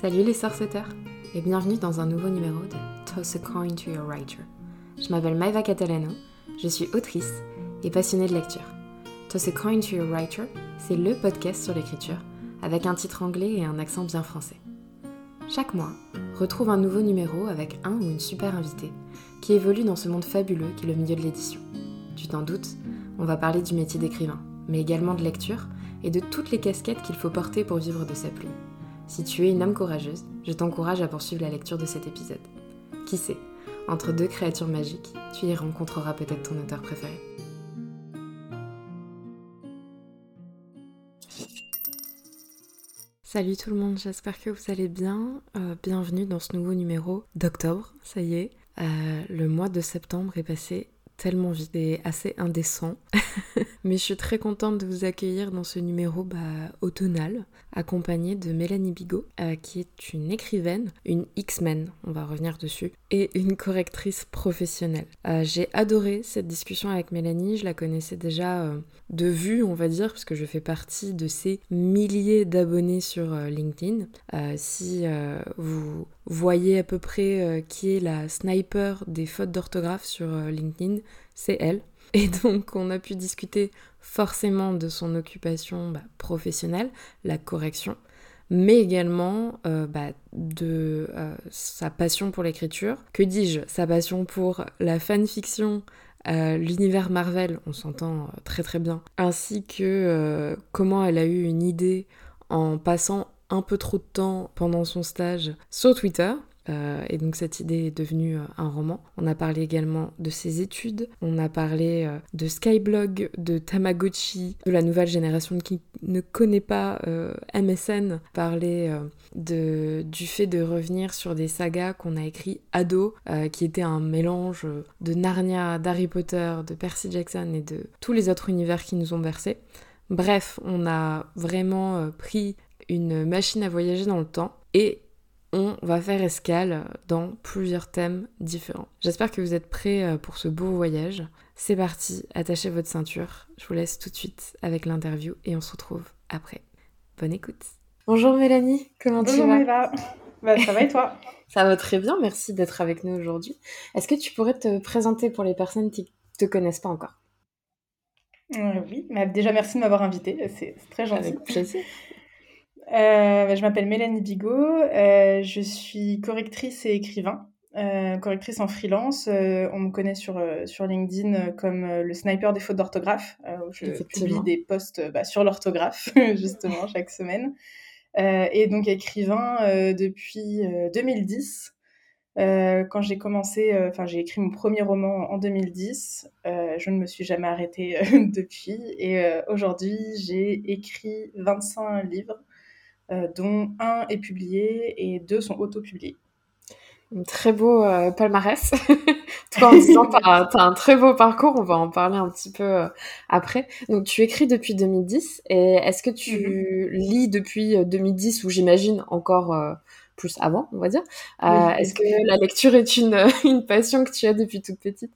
Salut les sorceteurs et bienvenue dans un nouveau numéro de Toss a Coin to Your Writer. Je m'appelle Maeva Catalano, je suis autrice et passionnée de lecture. Toss a Coin to Your Writer, c'est le podcast sur l'écriture avec un titre anglais et un accent bien français. Chaque mois, retrouve un nouveau numéro avec un ou une super invitée qui évolue dans ce monde fabuleux qui est le milieu de l'édition. Tu t'en doutes, on va parler du métier d'écrivain, mais également de lecture et de toutes les casquettes qu'il faut porter pour vivre de sa plume. Si tu es une âme courageuse, je t'encourage à poursuivre la lecture de cet épisode. Qui sait, entre deux créatures magiques, tu y rencontreras peut-être ton auteur préféré. Salut tout le monde, j'espère que vous allez bien. Euh, bienvenue dans ce nouveau numéro d'octobre, ça y est. Euh, le mois de septembre est passé tellement vite et assez indécent. Mais je suis très contente de vous accueillir dans ce numéro bah, automnal, accompagné de Mélanie Bigot, euh, qui est une écrivaine, une X-Men, on va revenir dessus, une correctrice professionnelle. Euh, j'ai adoré cette discussion avec Mélanie, je la connaissais déjà euh, de vue, on va dire, parce que je fais partie de ces milliers d'abonnés sur LinkedIn. si vous voyez à peu près qui est la sniper des fautes d'orthographe sur LinkedIn, c'est elle. Et donc on a pu discuter forcément de son occupation bah, professionnelle, la correction, mais également euh, bah, de euh, sa passion pour l'écriture. Que dis-je? Sa passion pour la fanfiction, euh, l'univers Marvel, on s'entend très très bien, ainsi que comment elle a eu une idée en passant un peu trop de temps pendant son stage sur Twitter, euh, et donc cette idée est devenue euh, un roman. On a parlé également de ses études, on a parlé euh, de Skyblog, de Tamagotchi, de la nouvelle génération qui ne connaît pas MSN, parler de, du fait de revenir sur des sagas qu'on a écrits ado, qui étaient un mélange de Narnia, d'Harry Potter, de Percy Jackson et de tous les autres univers qui nous ont bercés. Bref, on a vraiment pris une machine à voyager dans le temps et on va faire escale dans plusieurs thèmes différents. J'espère que vous êtes prêts euh, pour ce beau voyage. C'est parti, attachez votre ceinture. Je vous laisse tout de suite avec l'interview et on se retrouve après. Bonne écoute. Bonjour Mélanie, comment tu vas Eva. Bah, ça va et toi Ça va très bien, merci d'être avec nous aujourd'hui. Est-ce que tu pourrais te présenter pour les personnes qui ne te connaissent pas encore? Euh, Oui, bah, déjà merci de m'avoir invitée, c'est très gentil. Avec plaisir. Euh, bah, je m'appelle Mélanie Bigot, euh, je suis correctrice et écrivain, euh, correctrice en freelance. on me connaît sur, sur LinkedIn comme le sniper des fautes d'orthographe, où je publie des posts bah, sur l'orthographe, justement, chaque semaine. et donc écrivain depuis 2010. quand j'ai commencé, enfin j'ai écrit mon premier roman en 2010, je ne me suis jamais arrêtée depuis et aujourd'hui j'ai écrit 25 livres dont un est publié et deux sont auto-publiés. Très beau euh, palmarès. Toi, en disant, tu as, un très beau parcours, on va en parler un petit peu euh, après. Donc, tu écris depuis 2010, et est-ce que tu mm-hmm. lis depuis 2010, ou j'imagine encore plus avant, on va dire? Est-ce que la lecture est une, une passion que tu as depuis toute petite?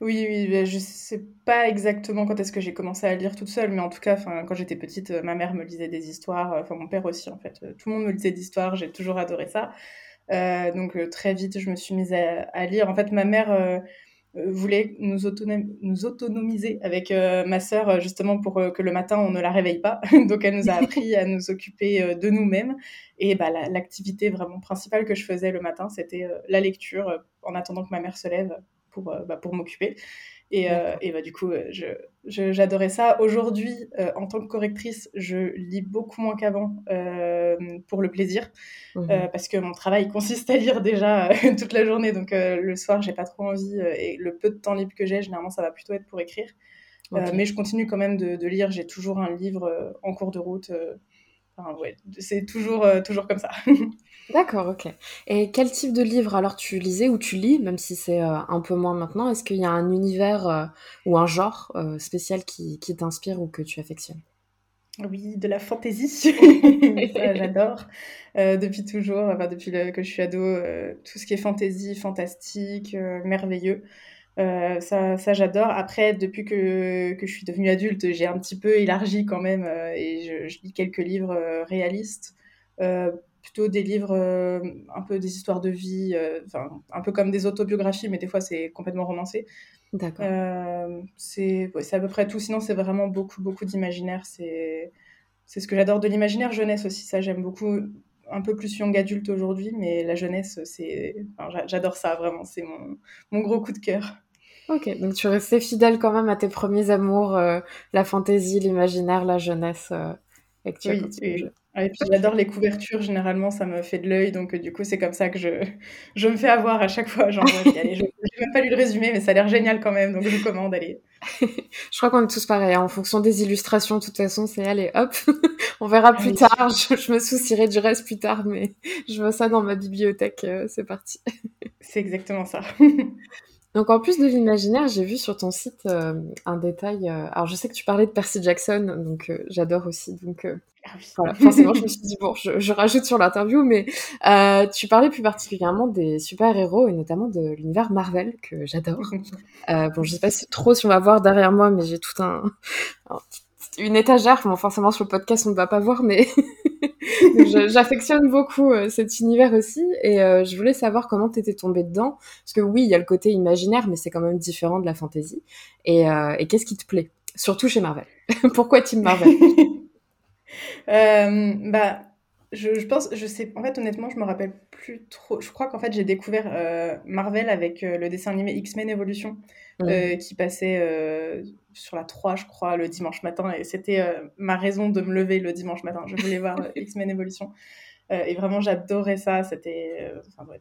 Oui, oui, je sais pas exactement quand est-ce que j'ai commencé à lire toute seule, mais en tout cas, quand j'étais petite, euh, ma mère me lisait des histoires, euh, enfin mon père aussi en fait. Euh, tout le monde me lisait des histoires, j'ai toujours adoré ça. donc très vite, je me suis mise à, lire. En fait, ma mère voulait nous, nous, autonomiser avec ma sœur justement pour que le matin on ne la réveille pas. donc elle nous a appris à nous occuper de nous-mêmes. Et bah, l'activité vraiment principale que je faisais le matin, c'était la lecture en attendant que ma mère se lève pour, euh, bah, pour m'occuper. Et, euh, et bah, du coup, euh, j'adorais ça. Aujourd'hui, en tant que correctrice, je lis beaucoup moins qu'avant pour le plaisir, mmh parce que mon travail consiste à lire déjà toute la journée. Donc le soir, j'ai pas trop envie. et le peu de temps libre que j'ai, généralement, ça va plutôt être pour écrire. mais je continue quand même de, de lire. J'ai toujours un livre en cours de route. Enfin, ouais, c'est toujours, toujours comme ça. D'accord, ok. Et quel type de livre alors tu lisais ou tu lis, même si c'est euh, un peu moins maintenant? Est-ce qu'il y a un univers euh, ou un genre euh, spécial qui, qui t'inspire ou que tu affectionnes? Oui, de la fantaisie. J'adore. depuis toujours, enfin, depuis que je suis ado, tout ce qui est fantaisie, fantastique, merveilleux. ça, ça j'adore. Après, depuis que, que, je suis devenue adulte, j'ai un petit peu élargi quand même et je, je lis quelques livres réalistes plutôt des livres, un peu des histoires de vie, enfin, un peu comme des autobiographies, mais des fois c'est complètement romancé. D'accord. c'est à peu près tout. Sinon, c'est vraiment beaucoup, beaucoup d'imaginaire. C'est ce que j'adore de l'imaginaire jeunesse aussi. Ça, j'aime beaucoup un peu plus young adulte aujourd'hui, mais la jeunesse, c'est, j'adore ça vraiment. C'est mon, mon, gros coup de cœur. Ok, donc tu restais fidèle quand même à tes premiers amours, euh, la fantaisie, l'imaginaire, la jeunesse. Euh, et que tu oui, et, et, puis j'adore les couvertures, généralement ça me fait de l'œil, donc euh, du coup c'est comme ça que je, je me fais avoir à chaque fois. Genre, allez, je n'ai même pas lu le résumé, mais ça a l'air génial quand même, donc je commande, allez. je crois qu'on est tous pareils, hein. en fonction des illustrations, de toute façon c'est allez hop, on verra plus tard, je, me soucierai du reste plus tard, mais je vois ça dans ma bibliothèque, c'est parti. c'est exactement ça. Donc en plus de l'imaginaire, j'ai vu sur ton site euh, un détail. Euh, alors je sais que tu parlais de Percy Jackson, donc euh, j'adore aussi. Donc ah voilà, forcément je me suis dit bon, je, rajoute sur l'interview, mais tu parlais plus particulièrement des super héros et notamment de l'univers Marvel que j'adore. bon, je sais pas trop si on va voir derrière moi, mais j'ai tout un, une étagère. Bon, forcément sur le podcast on ne va pas voir, mais J'affectionne beaucoup euh, cet univers aussi et euh, je voulais savoir comment tu étais tombée dedans. Parce que oui, il y a le côté imaginaire, mais c'est quand même différent de la fantasy. Et, euh, et qu'est-ce qui te plaît? Surtout chez Marvel. Pourquoi Team Marvel? Bah, je, je, pense, je sais, en fait, honnêtement, je me rappelle plus trop. Je crois qu'en fait, j'ai découvert Marvel avec le dessin animé X-Men Evolution. Mmh. qui passait sur la 3, je crois, le dimanche matin. Et c'était euh, ma raison de me lever le dimanche matin. Je voulais voir euh, X-Men Evolution. Euh, et vraiment, j'adorais ça. C'était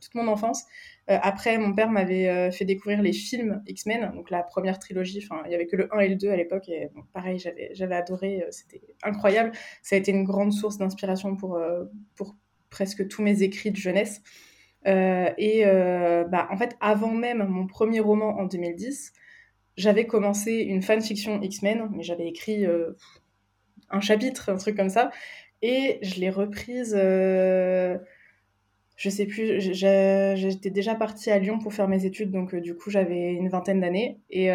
toute mon enfance. après, mon père m'avait fait découvrir les films X-Men, donc la première trilogie. Enfin, il y avait que le 1 et le 2 à l'époque. Et pareil, j'avais adoré. C'était incroyable. Ça a été une grande source d'inspiration pour, pour presque tous mes écrits de jeunesse. et bah, en fait, avant même mon premier roman en 2010, j'avais commencé une fanfiction X-Men, mais j'avais écrit euh, un chapitre, un truc comme ça, et je l'ai reprise. Euh, je sais plus, j'étais déjà partie à Lyon pour faire mes études, donc euh, du coup j'avais une vingtaine d'années, et,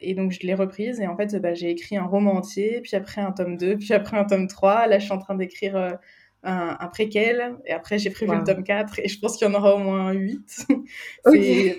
et, donc je l'ai reprise, et en fait bah, j'ai écrit un roman entier, puis après un tome 2, puis après un tome 3, là je suis en train d'écrire un, un, préquel, et après j'ai prévu le tome 4, et je pense qu'il y en aura au moins 8. C'est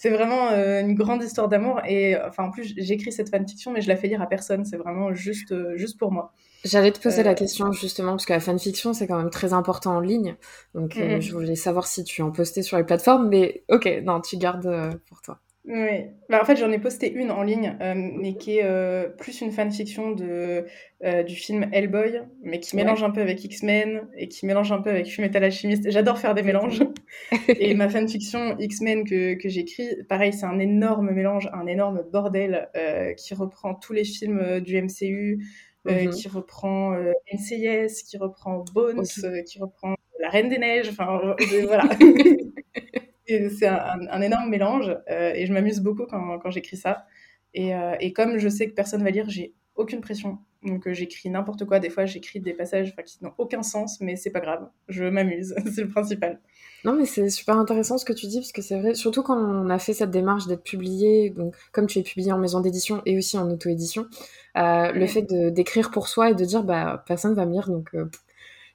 c'est vraiment euh, une grande histoire d'amour. Et enfin, en plus, j'écris cette fanfiction, mais je la fais lire à personne. C'est vraiment juste, euh, juste pour moi. J'allais te poser la euh, question justement, parce que la fanfiction, c'est quand même très important en ligne. Donc, je voulais savoir si tu en postais sur les plateformes. Mais ok, non, tu gardes pour toi. Oui, bah, en fait j'en ai posté une en ligne, euh, mais qui est euh, plus une fanfiction de, euh, du film Hellboy, mais qui mélange un peu avec X-Men et qui mélange un peu avec Fullmetal Alchemist. J'adore faire des mélanges. et ma fanfiction X-Men que, que j'écris, pareil, c'est un énorme mélange, un énorme bordel qui reprend tous les films du MCU, mhm. qui reprend NCIS, qui reprend Bones, qui reprend La Reine des Neiges, enfin voilà. c'est un, énorme mélange euh, et je m'amuse beaucoup quand, quand j'écris ça. Et, euh, et, comme je sais que personne va lire, j'ai aucune pression. Donc euh, j'écris n'importe quoi. Des fois, j'écris des passages qui n'ont aucun sens, mais c'est pas grave. Je m'amuse, c'est le principal. Non, mais c'est super intéressant ce que tu dis, parce que c'est vrai, surtout quand on a fait cette démarche d'être publié, donc comme tu es publié en maison d'édition et aussi en auto-édition, le fait d'écrire pour soi et de dire, bah, personne va me lire, donc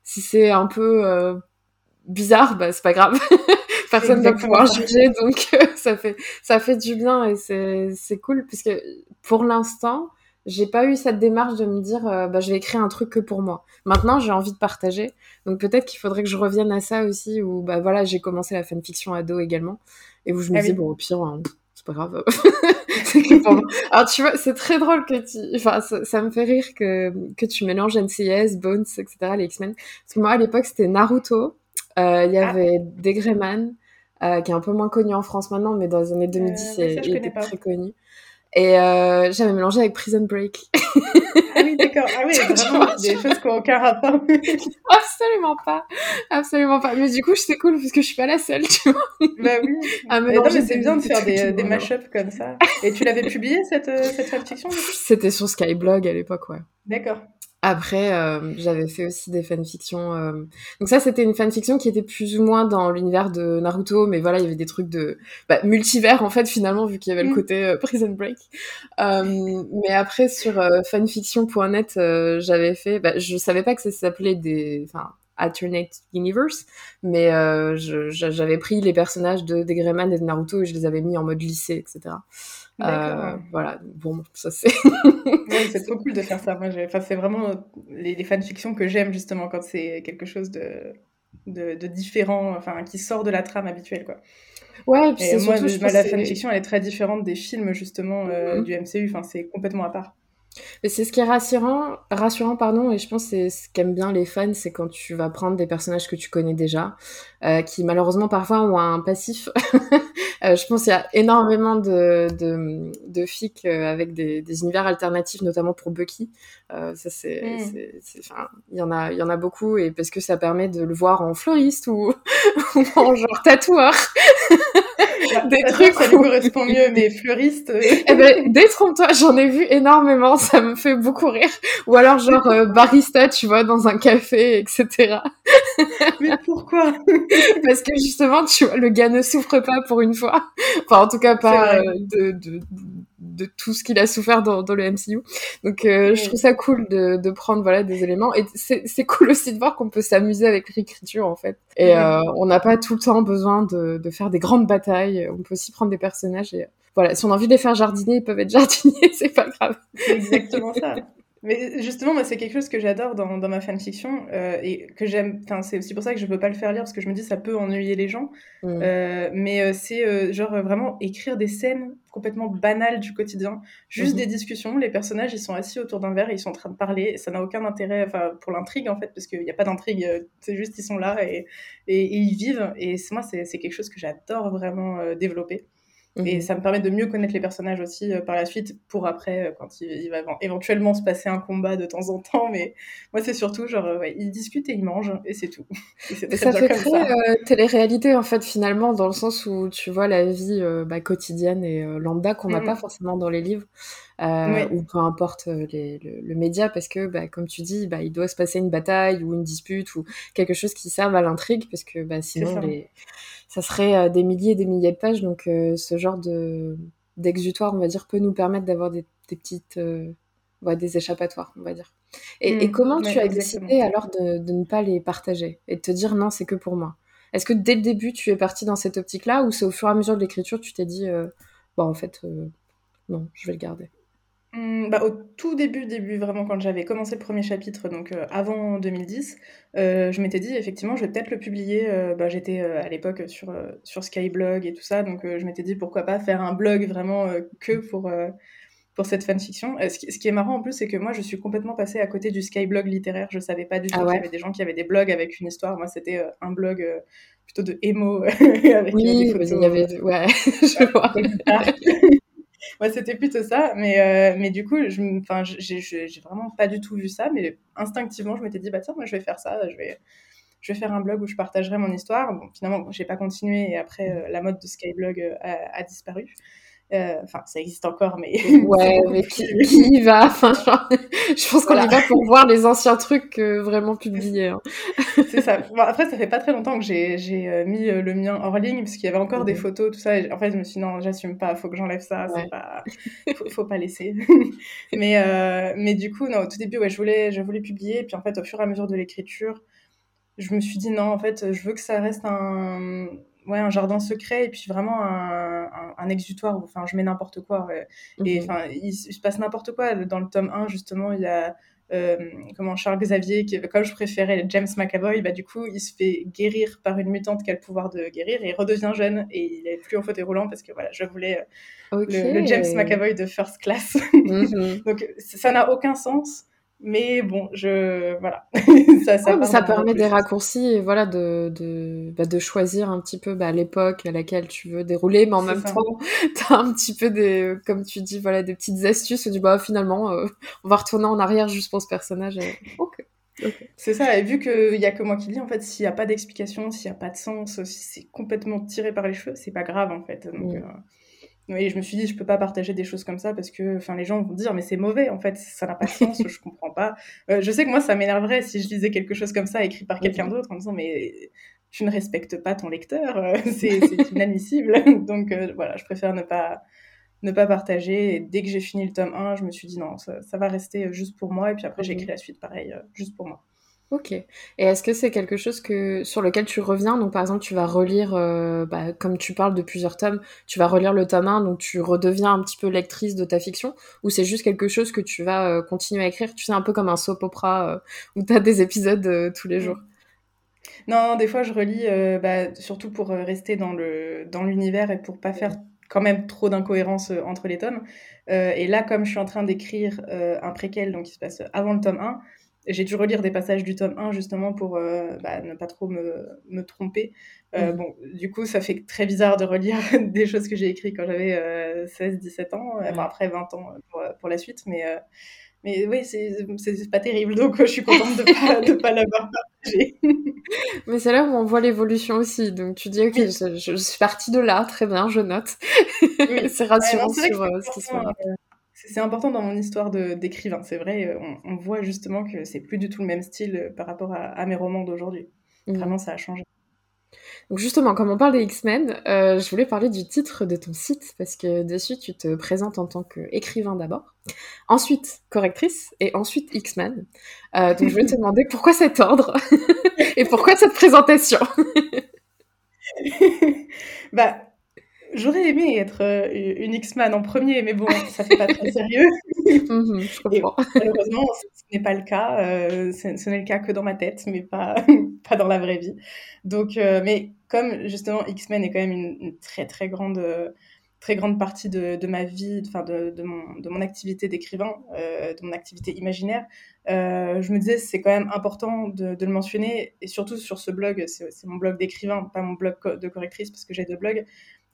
si c'est un peu bizarre, bah, c'est pas grave. personne ne va pouvoir juger, donc euh, ça fait ça fait du bien et c'est c'est cool puisque pour l'instant j'ai pas eu cette démarche de me dire euh, bah je vais écrire un truc que pour moi. Maintenant j'ai envie de partager, donc peut-être qu'il faudrait que je revienne à ça aussi où bah voilà j'ai commencé la fanfiction ado également et où je me ah dis bon au pire hein, c'est pas grave. Alors tu vois, c'est très drôle que tu, enfin ça, me fait rire que que tu mélanges NCIS, Bones, etc. les X-Men. Parce que moi à l'époque c'était Naruto, euh, il y ah. avait Degreman, euh, qui est un peu moins connu en France maintenant, mais dans les années 2010, euh, il était très connu. Et euh, j'avais mélangé avec Prison Break. ah oui, d'accord. Ah oui, vraiment des choses qui n'ont aucun rapport. absolument pas. Absolument pas. Mais du coup, c'est cool parce que je suis pas la seule, tu vois. Bah oui. mais non, mais c'est bien de faire des, des mash-ups comme ça. Et tu l'avais publié, cette, cette fanfiction C'était sur Skyblog à l'époque, ouais. D'accord. Après, euh, j'avais fait aussi des fanfictions. Euh... Donc ça, c'était une fanfiction qui était plus ou moins dans l'univers de Naruto, mais voilà, il y avait des trucs de bah, multivers en fait finalement vu qu'il y avait le mm. côté euh, Prison Break. Euh, mais après sur fanfiction.net, j'avais fait. Bah, je savais pas que ça s'appelait des, enfin alternate universe, mais j'avais pris les personnages de des Greyman et de Naruto et je les avais mis en mode lycée, etc. voilà, bon, ça c'est. c'est trop cool de faire ça. Moi, enfin, c'est vraiment les, les fanfictions que j'aime justement quand c'est quelque chose de, de, de, différent, enfin, qui sort de la trame habituelle, quoi. Ouais, et puis et moi, surtout, la fanfiction, elle est très différente des films justement euh, mm-hmm. du MCU. Enfin, c'est complètement à part. C'est ce qui est rassurant, rassurant pardon, et je pense que c'est ce qu'aiment bien les fans, c'est quand tu vas prendre des personnages que tu connais déjà, euh, qui malheureusement parfois ont un passif. euh, je pense qu'il y a énormément de, de, de fics euh, avec des, des, univers alternatifs, notamment pour Bucky. Euh, ça c'est, mm. enfin, il y en a, il y en a beaucoup, et parce que ça permet de le voir en fleuriste ou, ou en genre tatoueur. des trucs ça lui correspond mieux, mais fleuriste. Euh. eh ben, détrompe-toi, j'en ai vu énormément, ça me fait beaucoup rire. Ou alors genre euh, barista, tu vois, dans un café, etc. mais pourquoi? Parce que justement, tu vois, le gars ne souffre pas pour une fois. Enfin, en tout cas, pas euh, de, de, de tout ce qu'il a souffert dans, dans, le MCU. Donc euh, je trouve ça cool de, de, prendre voilà des éléments et c'est cool aussi de voir qu'on peut s'amuser avec l'écriture en fait. Et euh, on n'a pas tout le temps besoin de, de, faire des grandes batailles. On peut aussi prendre des personnages et voilà, si on a envie de les faire jardiner, ils peuvent être jardiniers, c'est pas grave. C'est exactement ça. Mais justement, moi, c'est quelque chose que j'adore dans, dans, ma fanfiction euh, et que j'aime. Enfin, c'est aussi pour ça que je peux pas le faire lire parce que je me dis ça peut ennuyer les gens. Mm. Euh, mais euh, c'est genre vraiment écrire des scènes complètement banales du quotidien, juste mm-hmm. des discussions. Les personnages ils sont assis autour d'un verre et ils sont en train de parler. Et ça n'a aucun intérêt, pour l'intrigue en fait, parce qu'il n'y a pas d'intrigue. Euh, c'est juste ils sont là et, et, et ils vivent. Et moi, c'est quelque chose que j'adore vraiment développer. Et mhm. ça me permet de mieux connaître les personnages aussi euh, par la suite pour après, euh, quand il, va éventuellement se passer un combat de temps en temps. Mais moi, c'est surtout genre, euh, ouais, ils discutent et ils mangent et c'est tout. Et ça fait très télé-réalité en fait, finalement, dans le sens où tu vois la vie bah, quotidienne et lambda qu'on n'a mm. pas forcément dans les livres. Ou peu importe les, le, média, parce que, bah, comme tu dis, bah, il doit se passer une bataille ou une dispute ou quelque chose qui serve à l'intrigue, parce que bah, sinon, les ça serait euh, des milliers et des milliers de pages. Donc, euh, ce genre de d'exutoire, on va dire, peut nous permettre d'avoir des, des, petites, euh, ouais, des échappatoires, on va dire. Et, et mmh, comment tu as décidé alors de, de, ne pas les partager et de te dire non, c'est que pour moi? Est-ce que dès le début, tu es parti dans cette optique-là ou c'est au fur et à mesure de l'écriture, tu t'es dit, bon, en fait, non, je vais le garder? Mmh, bah, au tout début, début, vraiment, quand j'avais commencé le premier chapitre, donc euh, avant 2010, euh, je m'étais dit, effectivement, je vais peut-être le publier. Euh, bah, j'étais à l'époque sur, sur Skyblog et tout ça, donc je m'étais dit, pourquoi pas faire un blog vraiment que pour, pour cette fanfiction. Ce qui, ce, qui, est marrant en plus, c'est que moi, je suis complètement passée à côté du Skyblog littéraire. Je savais pas du tout ah qu'il y avait des gens qui avaient des blogs avec une histoire. Moi, c'était un blog plutôt de emo avec oui, des photos. Il y avait... Ouais, je vois. ouais, c'était plutôt ça. Mais, euh, du coup, j'ai vraiment pas du tout vu ça. Mais instinctivement, je m'étais dit, bah tiens, moi, je vais faire ça. Je vais, je faire un blog où je partagerai mon histoire. Bon, finalement, j'ai pas continué. Et après, euh, la mode de Skyblog euh, a, a disparu. Euh, enfin, ça existe encore, mais. Ouais, mais qui, y va Enfin, je pense qu'on y va pour voir les anciens trucs vraiment publiés. Hein. C'est ça. Bon, après, ça fait pas très longtemps que j'ai euh, mis euh, le mien hors ligne, parce qu'il y avait encore des photos, tout ça. Et en fait, je me suis dit, non, j'assume pas, faut que j'enlève ça, c'est pas... faut, faut, pas laisser. mais, mais du coup, non, au tout début, ouais, je voulais, je voulais publier, et puis en fait, au fur et à mesure de l'écriture, je me suis dit, non, en fait, je veux que ça reste un ouais, un jardin secret et puis vraiment un, un, exutoire où enfin, je mets n'importe quoi. Et mhm. enfin, il, se passe n'importe quoi. Dans le tome 1, justement, il y a euh, comment Charles Xavier, qui, comme je préférais James McAvoy, bah, du coup, il se fait guérir par une mutante qui a le pouvoir de guérir et il redevient jeune et il est plus en fauteuil roulant parce que voilà, je voulais euh, le, James McAvoy de first class. Mhm. Donc ça n'a aucun sens. Mais bon, je voilà. ça, ça, ça permet des raccourcis et voilà de de, bah, de choisir un petit peu bah, l'époque à laquelle tu veux dérouler, mais en même temps, t'as un petit peu des, comme tu dis, voilà, des petites astuces. Du bah finalement, euh, on va retourner en arrière juste pour ce personnage. Ok. C'est ça, et vu qu'il n'y a que moi qui lis, en fait, s'il n'y a pas d'explication, s'il n'y a pas de sens, si c'est complètement tiré par les cheveux, c'est pas grave, en fait. Donc, mm. euh, et je me suis dit, je peux pas partager des choses comme ça parce que, enfin, les gens vont dire, mais c'est mauvais, en fait, ça n'a pas de sens, je comprends pas. Euh, je sais que moi, ça m'énerverait si je lisais quelque chose comme ça écrit par quelqu'un d'autre en disant, mais tu ne respectes pas ton lecteur, euh, c'est inadmissible. Donc euh, voilà, je préfère ne pas, ne pas partager. Et dès que j'ai fini le tome 1, je me suis dit, non, ça, ça va rester juste pour moi. Et puis après, j'ai écrit la suite pareil, juste pour moi. Ok. Et est-ce que c'est quelque chose que sur lequel tu reviens? Donc par exemple, tu vas relire, euh, bah, comme tu parles de plusieurs tomes, tu vas relire le tome 1, donc tu redeviens un petit peu lectrice de ta fiction, ou c'est juste quelque chose que tu vas euh, continuer à écrire? Tu sais, un peu comme un soap opera euh, où tu as des épisodes tous les jours. Non, des fois je relis, bah, surtout pour rester dans le dans l'univers et pour pas faire quand même trop d'incohérences entre les tomes. et là, comme je suis en train d'écrire un préquel, donc qui se passe avant le tome 1, j'ai dû relire des passages du tome 1 justement pour euh, bah, ne pas trop me, me tromper. Euh, mmh. Bon, du coup, ça fait très bizarre de relire des choses que j'ai écrites quand j'avais 16-17 euh, ans, après 20 ans pour, pour la suite, mais, mais oui, c'est pas terrible, donc je suis contente de pas, de pas l'avoir partagé. mais c'est là où on voit l'évolution aussi, donc tu dis, ok, je, suis partie de là, très bien, je note. c'est rassurant sur ce qui se passe c'est important dans mon histoire d'écrivain. C'est vrai, euh, on, voit justement que c'est plus du tout le même style euh, par rapport à, mes romans d'aujourd'hui. Mmh. Vraiment, ça a changé. Donc justement, comme on parle des X-Men, euh, je voulais parler du titre de ton site, parce que dessus, tu te présentes en tant qu'écrivain d'abord, ensuite correctrice, et ensuite X-Men. donc je voulais te demander pourquoi cet ordre, et pourquoi cette présentation? Bah, J'aurais aimé être euh, une X-Man en premier, mais bon, ça fait pas très sérieux. Mhm, je comprends. malheureusement, ce, n'est pas le cas. Euh, ce, n'est le cas que dans ma tête, mais pas, pas dans la vraie vie. Donc, euh, mais comme justement X-Men est quand même une, très très grande, très grande partie de, de ma vie, enfin de, de, mon, de mon activité d'écrivain, de mon activité imaginaire, je me disais c'est quand même important de, le mentionner et surtout sur ce blog, c'est mon blog d'écrivain, pas mon blog de correctrice parce que j'ai deux blogs.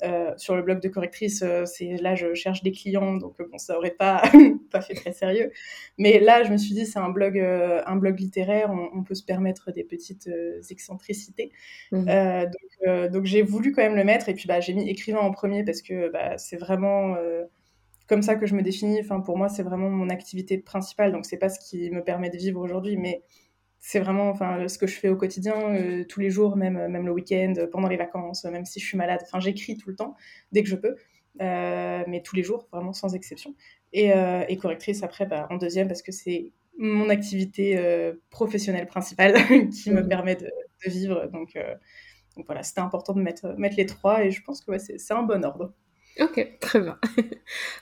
Euh, sur le blog de correctrice, euh, c'est là je cherche des clients, donc bon, ça aurait pas, pas fait très sérieux. Mais là, je me suis dit, c'est un blog, euh, un blog littéraire, on, peut se permettre des petites excentricités. Mmh. donc, donc j'ai voulu quand même le mettre, et puis bah, j'ai mis écrivain en premier parce que bah, c'est vraiment comme ça que je me définis. Enfin, pour moi, c'est vraiment mon activité principale, donc c'est pas ce qui me permet de vivre aujourd'hui, mais c'est vraiment enfin ce que je fais au quotidien euh, tous les jours même euh, même le week-end pendant les vacances même si je suis malade. Enfin j'écris tout le temps dès que je peux euh, mais tous les jours vraiment sans exception. Et, et correctrice après bah, en deuxième parce que c'est mon activité professionnelle principale qui me mmh. permet de, vivre. Donc, donc voilà c'était important de mettre mettre les trois et je pense que ouais, c'est un bon ordre Ok, très bien.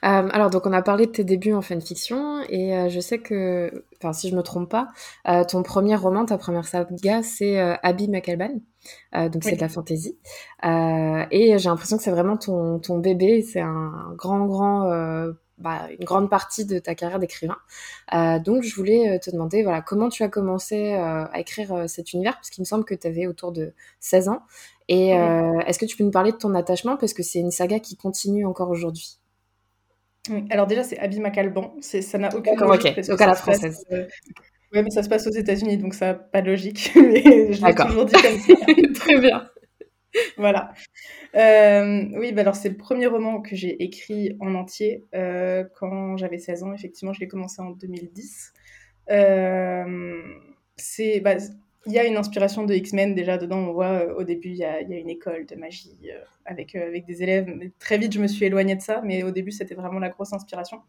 Euh, alors, donc, on a parlé de tes débuts en fanfiction, et euh, je sais que, enfin, si je me trompe pas, euh, ton premier roman, ta première saga, c'est Abby McAlban. donc, c'est de la fantasy. et j'ai l'impression que c'est vraiment ton, ton bébé, c'est un grand, grand bah, une grande partie de ta carrière d'écrivain. Euh, donc, je voulais te demander, voilà, comment tu as commencé euh, à écrire cet univers, parce qu'il me semble que tu avais autour de 16 ans. Et est-ce que tu peux nous parler de ton attachement, parce que c'est une saga qui continue encore aujourd'hui oui. Alors déjà, c'est Abby McAlban. Ça n'a aucune logique. Ok, donc à la française. Oui, mais ça se passe aux États-Unis, donc ça n'a pas de logique. mais je l'ai toujours dit comme ça. Très bien. voilà. Euh, oui, bah alors c'est le premier roman que j'ai écrit en entier euh, quand j'avais 16 ans. Effectivement, je l'ai commencé en 2010. Euh, c'est, bah, il y a une inspiration de X-Men déjà dedans. On voit au début, il y a, y a, une école de magie avec, avec des élèves. très vite, je me suis éloignée de ça, mais au début, c'était vraiment la grosse inspiration.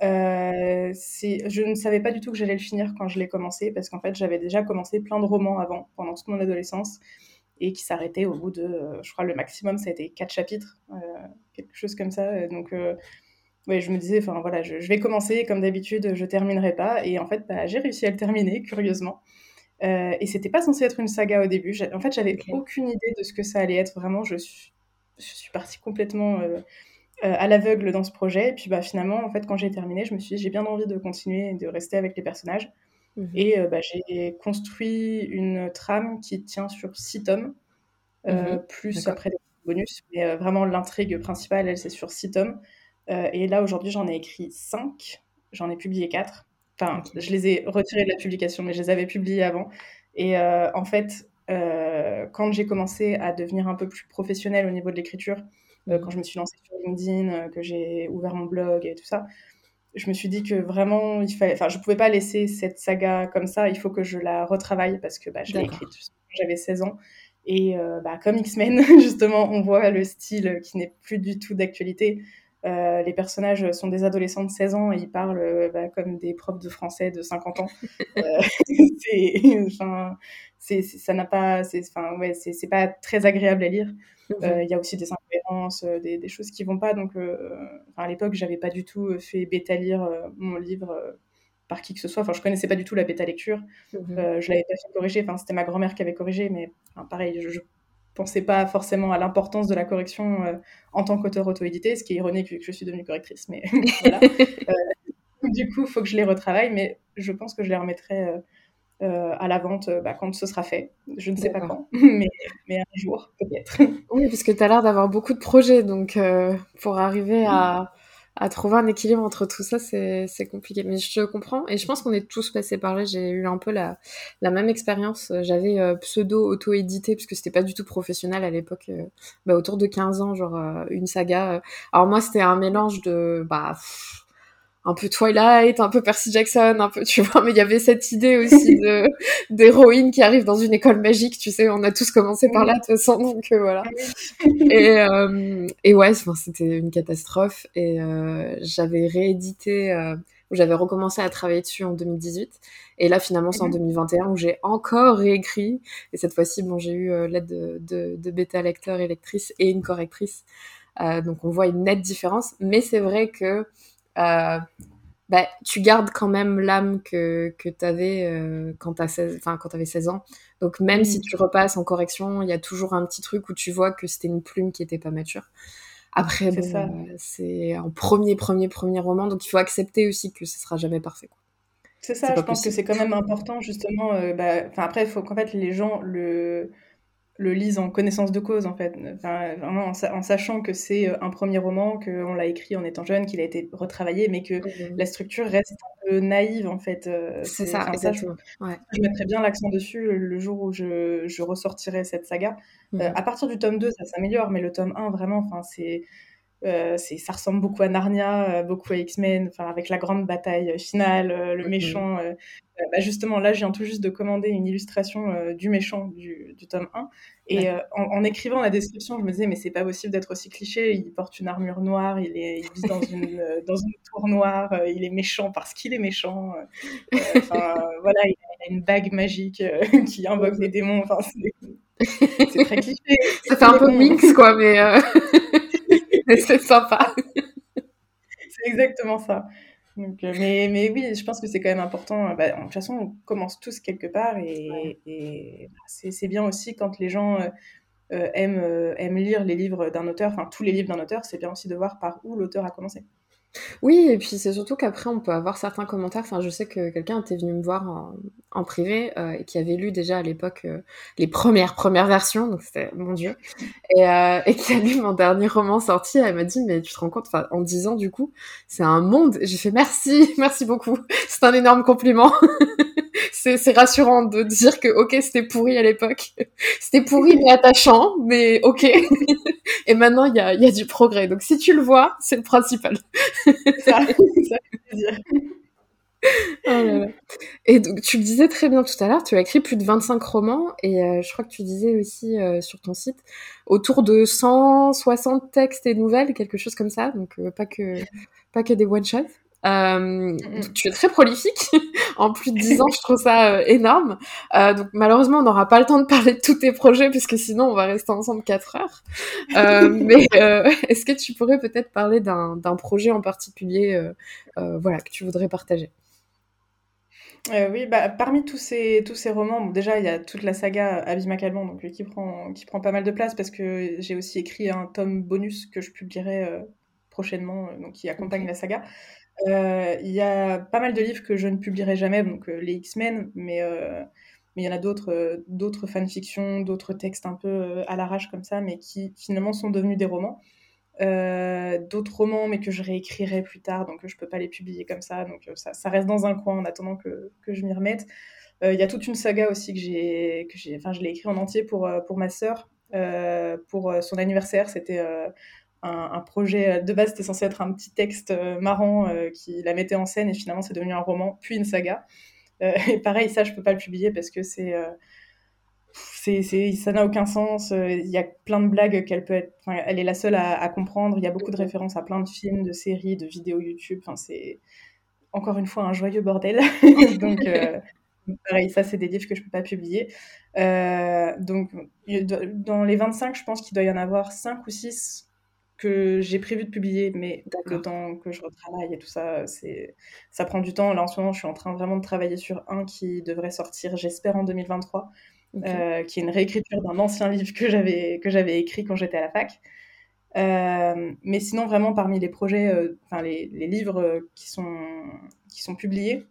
C'est, je ne savais pas du tout que j'allais le finir quand je l'ai commencé parce qu'en fait, j'avais déjà commencé plein de romans avant, pendant toute mon adolescence et qui s'arrêtait au bout de, euh, je crois, le maximum, ça a été quatre chapitres, euh, quelque chose comme ça. Donc, euh, ouais, je me disais, enfin voilà, je, vais commencer comme d'habitude, je terminerai pas. Et en fait, bah, j'ai réussi à le terminer, curieusement. Et c'était pas censé être une saga au début. En fait, j'avais aucune idée de ce que ça allait être. Vraiment, je suis, je suis partie complètement à l'aveugle dans ce projet. Et puis, bah, finalement, en fait, quand j'ai terminé, je me suis dit, j'ai bien envie de continuer et de rester avec les personnages. Mmh et bah, j'ai construit une trame qui tient sur six tomes, mmh plus après des bonus, mais vraiment l'intrigue principale, elle, c'est sur six tomes. et là, aujourd'hui, j'en ai écrit cinq, j'en ai publié quatre. Enfin, je les ai retirés de la publication, mais je les avais publiés avant. Et en fait, quand j'ai commencé à devenir un peu plus professionnelle au niveau de l'écriture, mmh quand je me suis lancée sur LinkedIn, que j'ai ouvert mon blog et tout ça, je me suis dit que vraiment, il fallait, enfin, je pouvais pas laisser cette saga comme ça. Il faut que je la retravaille parce que bah, je l'ai écrite j'avais 16 ans. Et euh, bah, comme X-Men, justement, on voit le style qui n'est plus du tout d'actualité. Les personnages sont des adolescents de 16 ans et ils parlent bah, comme des profs de français de 50 ans. c'est, ça n'a pas, c'est, ouais, c'est, pas très agréable à lire. Il y a aussi des incohérences, des, des, choses qui vont pas. Donc, à l'époque, j'avais pas du tout fait bêta lire mon livre par qui que ce soit. Enfin, je connaissais pas du tout la bêta lecture. Mhm. Euh, je l'avais pas fait corriger. Enfin, c'était ma grand-mère qui avait corrigé, mais pareil, je, pensais pas forcément à l'importance de la correction euh, en tant qu'auteur auto-édité, ce qui est ironique vu que je suis devenue correctrice. Mais voilà. Euh, du coup, il faut que je les retravaille, mais je pense que je les remettrai à la vente bah, quand ce sera fait. Je ne sais pas quand, mais, mais un jour peut-être. Oui, parce que tu as l'air d'avoir beaucoup de projets, donc pour arriver à à trouver un équilibre entre tout ça, c'est compliqué. Mais je comprends et je pense qu'on est tous passés par là. J'ai eu un peu la, la même expérience. J'avais euh, pseudo auto-édité puisque c'était pas du tout professionnel à l'époque, euh, bah, autour de 15 ans, genre euh, une saga. Alors moi, c'était un mélange de bah un peu Twilight, un peu Percy Jackson, un peu, tu vois, mais il y avait cette idée aussi de d'héroïne qui arrive dans une école magique, tu sais, on a tous commencé par là de toute façon, donc euh, voilà. et, euh, et ouais, c'était une catastrophe. Et euh, j'avais réédité, euh, j'avais recommencé à travailler dessus en 2018 et là finalement c'est en 2021 mhm. où j'ai encore réécrit. Et cette fois-ci bon j'ai eu l'aide de, de, de bêta lecteur et lectrice et une correctrice, donc on voit une nette différence, mais c'est vrai que euh, bah, tu gardes quand même l'âme que, que tu avais euh, quand tu avais 16 ans. Donc même si tu repasses en correction, il y a toujours un petit truc où tu vois que c'était une plume qui était pas mature. Après, c'est en premier, premier, premier roman, donc il faut accepter aussi que ce sera jamais parfait. C'est ça, je pense que c'est quand même important, justement. Euh, bah, après, il faut qu'en fait les gens le le lise en connaissance de cause, en fait. Enfin, vraiment en, sachant que c'est euh, un premier roman, qu'on l'a écrit en étant jeune, qu'il a été retravaillé, mais que mmh la structure reste un peu naïve, en fait. Euh, c'est ça, exactement. je, je, mettrais bien l'accent dessus le jour où je, je ressortirai cette saga. Mmh euh, à partir du tome 2, ça s'améliore, mais le tome 1, vraiment, enfin, c'est euh, ça ressemble beaucoup à Narnia, euh, beaucoup à X-Men, enfin avec la grande bataille finale, euh, le méchant. Bah justement, là, je viens tout juste de commander une illustration du méchant du, du, tome 1. Et en, écrivant la description, je me disais, mais c'est pas possible d'être aussi cliché. Il porte une armure noire, il, est, il vit dans une, dans une tour noire, il est méchant parce qu'il est méchant. Enfin, voilà, il a une bague magique qui invoque des démons. Enfin, c'est très cliché. Ça fait un peu mix, quoi, mais. c'est sympa. c'est exactement ça. Donc, euh, mais, mais, oui, je pense que c'est quand même important. Bah, de toute façon, on commence tous quelque part et, bah, c'est bien aussi quand les gens euh, euh, aiment, aiment lire les livres d'un auteur, enfin tous les livres d'un auteur, c'est bien aussi de voir par où l'auteur a commencé. Oui, et puis c'est surtout qu'après, on peut avoir certains commentaires. Enfin, je sais que quelqu'un était venu me voir en, privé euh, et qui avait lu déjà à l'époque euh, les premières premières versions, donc c'était mon dieu, et, euh, et qui a lu mon dernier roman sorti. Elle m'a dit, mais tu te rends compte, en 10 ans du coup, c'est un monde. J'ai fait merci, merci beaucoup. C'est un énorme compliment. c'est rassurant de dire que ok, c'était pourri à l'époque, c'était pourri mais attachant, mais ok. et maintenant, il y a, y a du progrès. Donc si tu le vois, c'est le principal. ça, ça. Oh et donc, tu le disais très bien tout à l'heure, tu as écrit plus de 25 romans et euh, je crois que tu disais aussi euh, sur ton site autour de 160 textes et nouvelles, quelque chose comme ça, donc euh, pas que pas que des one shots. tu es très prolifique. en plus de 10 ans, je trouve ça énorme. donc malheureusement, on n'aura pas le temps de parler de tous tes projets puisque sinon on va rester ensemble 4 heures. mais est-ce que tu pourrais peut-être parler d'un projet en particulier, voilà, que tu voudrais partager? Euh, oui, bah, parmi tous ces, tous ces romans, déjà, il y a toute la saga Abyss Macalban, donc qui prend, qui prend pas mal de place parce que j'ai aussi écrit un tome bonus que je publierai euh, prochainement, euh, donc qui accompagne la saga. Il y a pas mal de livres que je ne publierai jamais, donc les X-Men, mais mais il y en a d'autres, d'autres fanfictions, d'autres textes un peu à l'arrache comme ça, mais qui finalement sont devenus des romans. Euh, d'autres romans, mais que je réécrirai plus tard, donc je peux pas les publier comme ça. Donc euh, ça, reste dans un coin en attendant que, que je m'y remette. Euh, il y a toute une saga aussi que j'ai, que j'ai, enfin je l'ai écrit en entier pour pour ma sœur, pour son anniversaire. C'était un, projet de base, c'était censé être un petit texte marrant qui la mettait en scène et finalement c'est devenu un roman, puis une saga. et pareil, ça je peux pas le publier parce que c'est ça n'a aucun sens. Il y a plein de blagues qu'elle peut être. elle est la seule à, comprendre. Il y a beaucoup de références à plein de films, de séries, de vidéos YouTube. C'est encore une fois un joyeux bordel. donc, pareil, ça, c'est des livres que je peux pas publier. donc, dans les 25, je pense qu'il doit y en avoir 5 ou 6 que j'ai prévu de publier, mais le temps que je retravaille et tout ça, c'est ça prend du temps. Là, en ce moment, je suis en train vraiment de travailler sur un qui devrait sortir, j'espère, en 2023, euh, qui est une réécriture d'un ancien livre que j'avais que j'avais écrit quand j'étais à la fac. Euh, mais sinon, vraiment, parmi les projets, euh, enfin les, les, livres qui sont qui sont publiés,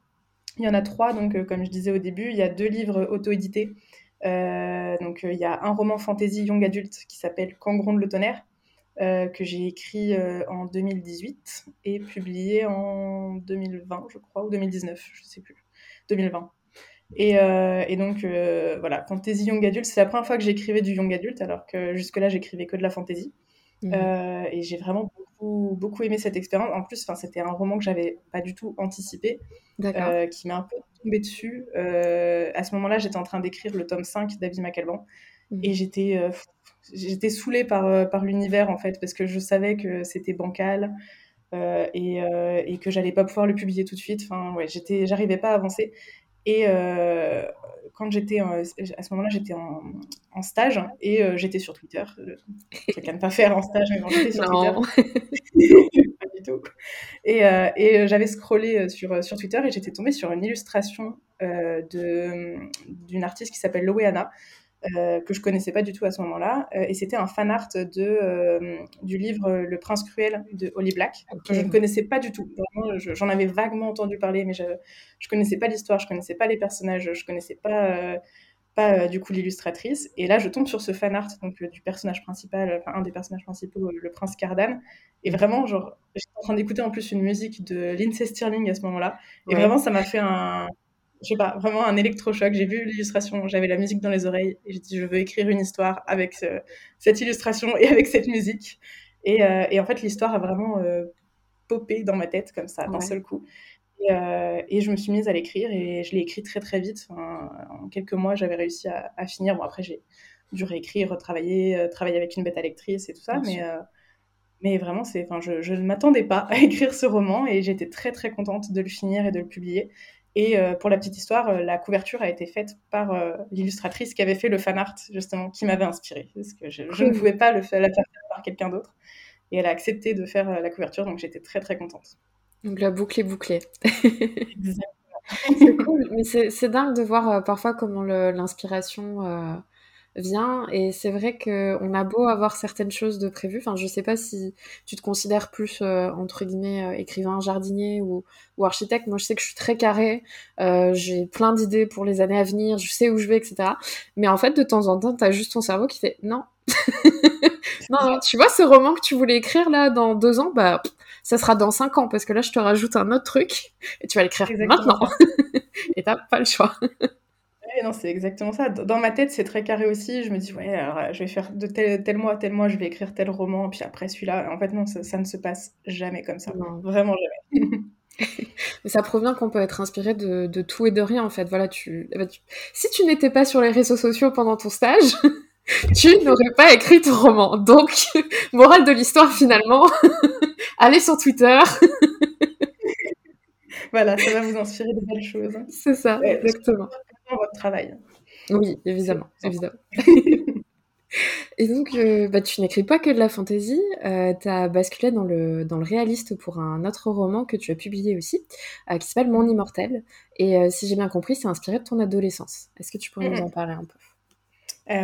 il y en a trois. Donc, comme je disais au début, il y a deux livres auto-édités. donc, il y a un roman fantasy young adulte qui s'appelle Cangron de le tonnerre euh, que j'ai écrit euh, en 2018 et publié en 2020, je crois, ou 2019, je ne sais plus, 2020. Et, euh, et donc, voilà, Fantasy Young Adult, c'est la première fois que j'écrivais du Young Adult, alors que jusque-là, j'écrivais que de la fantasy. Mhm. et j'ai vraiment beaucoup, beaucoup aimé cette expérience. En plus, c'était un roman que j'avais pas du tout anticipé, qui m'a un peu tombé dessus. à ce moment-là, j'étais en train d'écrire le tome 5 d'Avis McAlban, mhm. et j'étais j'étais saoulée par, euh, par l'univers en fait parce que je savais que c'était bancal euh, et, euh, et, que j'allais pas pouvoir le publier tout de suite. Enfin ouais, j'étais, j'arrivais pas à avancer. Et quand j'étais à ce moment-là, j'étais en, en, stage et j'étais sur Twitter. Quelqu'un ne pas faire en stage, mais j'étais sur Twitter. pas du tout. Et, et j'avais scrollé sur, sur Twitter et j'étais tombée sur une illustration de, d'une artiste qui s'appelle Loeana, euh, que je connaissais pas du tout à ce moment-là. Euh, et c'était un fan art de, euh, du livre Le Prince Cruel de Holly Black, que je ne connaissais pas du tout. J'en avais vaguement entendu parler, mais je ne connaissais pas l'histoire, je connaissais pas les personnages, je connaissais pas, pas du coup l'illustratrice. Et là, je tombe sur ce fan art donc, du personnage principal, enfin un des personnages principaux, le Prince Cardan. Et vraiment, genre, j'étais en train d'écouter en plus une musique de Lindsay Stirling à ce moment-là. Et vraiment, ça m'a fait un je sais pas, vraiment un électrochoc. J'ai vu l'illustration, j'avais la musique dans les oreilles et j'ai dit je veux écrire une histoire avec cette illustration et avec cette musique. Et, euh, et en fait, l'histoire a vraiment euh, popé dans ma tête comme ça, d'un seul coup. Et, euh, et, je me suis mise à l'écrire et je l'ai écrit très très vite. en quelques mois, j'avais réussi à, à, finir. Bon, après, j'ai dû réécrire, retravailler, travailler avec une bêta lectrice et tout ça, mais. Mais vraiment, c'est, enfin, je, je ne m'attendais pas à écrire ce roman et j'étais très très contente de le finir et de le publier. Et euh, pour la petite histoire, euh, la couverture a été faite par euh, l'illustratrice qui avait fait le fan art, justement, qui m'avait inspirée. Parce que je, ne pouvais pas le faire, la faire par quelqu'un d'autre. Et elle a accepté de faire la couverture, donc j'étais très très contente. Donc la boucle est bouclée. c'est cool, mais c'est dingue de voir parfois comment l'inspiration vient. Et c'est vrai qu'on a beau avoir certaines choses de prévues. Enfin, je sais pas si tu te considères plus, euh, entre guillemets, euh, écrivain, jardinier ou, ou, architecte. Moi, je sais que je suis très carré. Euh, j'ai plein d'idées pour les années à venir. Je sais où je vais, etc. Mais en fait, de temps en temps, tu as juste ton cerveau qui fait non. non, tu vois, ce roman que tu voulais écrire là dans deux ans, bah, ça sera dans cinq ans parce que là, je te rajoute un autre truc et tu vas l'écrire maintenant. et t'as pas le choix non, c'est exactement ça. Dans ma tête, c'est très carré aussi. Je me dis, ouais, alors, je vais faire de tel, tel mois, tel mois, je vais écrire tel roman, puis après celui-là. En fait, non, ça, ne se passe jamais comme ça. Vraiment jamais. Mais ça provient qu'on peut être inspiré de, de, tout et de rien, en fait. Voilà, tu... Eh ben, si tu n'étais pas sur les réseaux sociaux pendant ton stage, tu n'aurais pas écrit ton roman. Donc, morale de l'histoire, finalement, allez sur Twitter. voilà, ça va vous inspirer de belles choses. C'est ça, exactement votre travail. Oui, évidemment, évidemment. Et donc, euh, bah, tu n'écris pas que de la fantaisie, euh, tu as basculé dans le, dans le réaliste pour un autre roman que tu as publié aussi, euh, qui s'appelle Mon Immortel. Et si j'ai bien compris, c'est inspiré de ton adolescence. Est-ce que tu pourrais nous en parler un peu?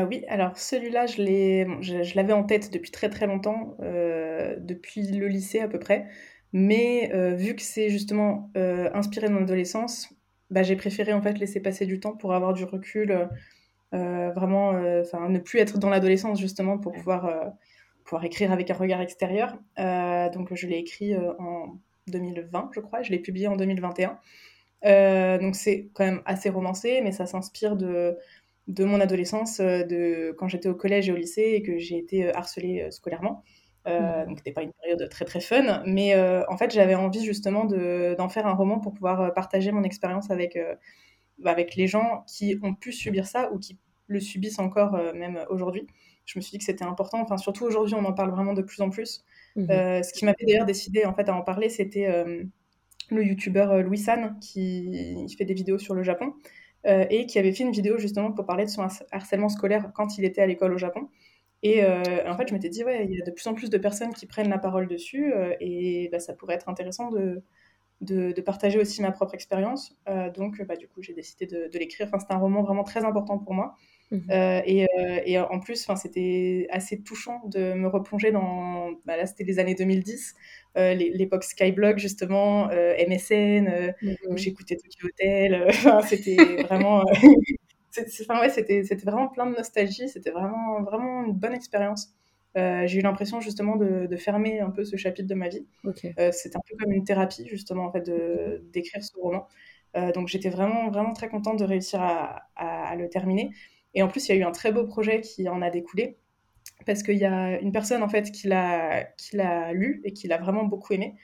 Oui, alors celui-là, je l'ai, je, l'avais en tête depuis très très longtemps, depuis le lycée à peu près. Mais vu que c'est justement inspiré de mon adolescence, bah, j'ai préféré en fait laisser passer du temps pour avoir du recul, euh, euh, vraiment, euh, enfin ne plus être dans l'adolescence justement pour pouvoir, pouvoir écrire avec un regard extérieur. donc je l'ai écrit en 2020, je crois, je l'ai publié en 2021. donc c'est quand même assez romancé, mais ça s'inspire de, de mon adolescence, de quand j'étais au collège et au lycée et que j'ai été harcelée scolairement. Euh, mmh. donc c'était pas une période très très fun, mais euh, en fait j'avais envie justement d'en faire un roman pour pouvoir euh, partager mon expérience avec, bah, avec les gens qui ont pu subir ça ou qui le subissent encore même aujourd'hui. Je me suis dit que c'était important. Enfin, surtout aujourd'hui, on en parle vraiment de plus en plus. Mmh ce qui m'a fait d'ailleurs décider en fait à en parler, c'était le youtubeur Louis San qui fait des vidéos sur le Japon et qui avait fait une vidéo justement pour parler de son harcèlement scolaire quand il était à l'école au Japon. Et en fait, je m'étais dit, ouais, il y a de plus en plus de personnes qui prennent la parole dessus, et bah, ça pourrait être intéressant de, de, partager aussi ma propre expérience. donc, bah, du coup, j'ai décidé de, de l'écrire. Enfin, c'était un roman vraiment très important pour moi. Mmh et, et, en plus, c'était assez touchant de me replonger dans. Bah, là, c'était les années 2010, l'époque Skyblog, justement, MSN, mmh où j'écoutais Tokyo Hotel. c'était vraiment enfin, ouais, c'était vraiment plein de nostalgie, c'était vraiment, vraiment une bonne expérience. Euh, j'ai eu l'impression justement de, fermer un peu ce chapitre de ma vie. Euh, c'était un peu comme une thérapie justement en fait d'écrire ce roman. Euh, donc j'étais vraiment vraiment très contente de réussir à, à, le terminer. Et en plus il y a eu un très beau projet qui en a découlé parce qu'il y a une personne en fait qui l'a qui l'a lu et qui l'a vraiment beaucoup aimé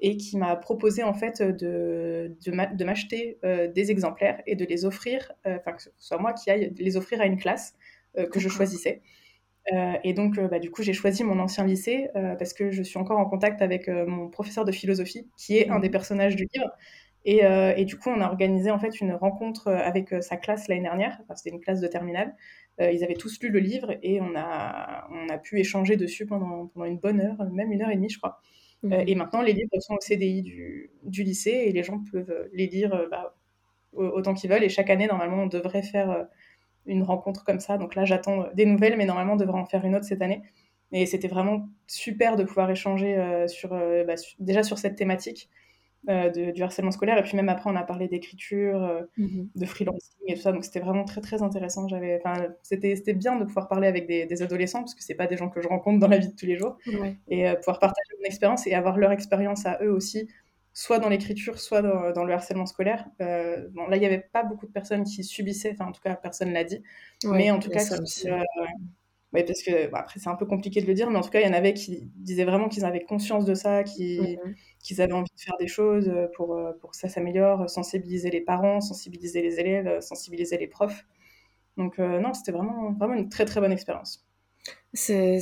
et qui m'a proposé en fait de, de m'acheter euh, des exemplaires et de les offrir, euh, enfin que ce soit moi qui aille les offrir à une classe euh, que je choisissais. et donc, bah, du coup, j'ai choisi mon ancien lycée parce que je suis encore en contact avec mon professeur de philosophie, qui est un des personnages du livre. Et, et, du coup, on a organisé en fait une rencontre avec sa classe l'année dernière. Enfin, c'était une classe de terminale. ils avaient tous lu le livre et on a, on a pu échanger dessus pendant, pendant une bonne heure, même une heure et demie, je crois. Euh, mmh et maintenant, les livres sont au CDI du, du, lycée et les gens peuvent euh, les lire euh, bah, autant qu'ils veulent. Et chaque année, normalement, on devrait faire une rencontre comme ça. Donc là, j'attends des nouvelles, mais normalement, on devrait en faire une autre cette année. Et c'était vraiment super de pouvoir échanger sur, bah, déjà sur cette thématique. Euh, du harcèlement scolaire. Et puis même après, on a parlé d'écriture, euh, mmh de freelancing et tout ça. Donc c'était vraiment très très intéressant. J'avais, c'était, c'était bien de pouvoir parler avec des, adolescents parce que c'est pas des gens que je rencontre dans la vie de tous les jours. Et euh, pouvoir partager mon expérience et avoir leur expérience à eux aussi, soit dans l'écriture, soit dans, le harcèlement scolaire. bon, là, il n'y avait pas beaucoup de personnes qui subissaient, enfin en tout cas, personne l'a dit. mais en tout cas, oui, parce que après, c'est un peu compliqué de le dire, mais en tout cas, il y en avait qui disaient vraiment qu'ils avaient conscience de ça, qu'ils avaient envie de faire des choses euh, pour, euh, pour que ça s'améliore, sensibiliser les parents, sensibiliser les élèves, euh, sensibiliser les profs. Donc, non, c'était vraiment, vraiment une très très bonne expérience. C'est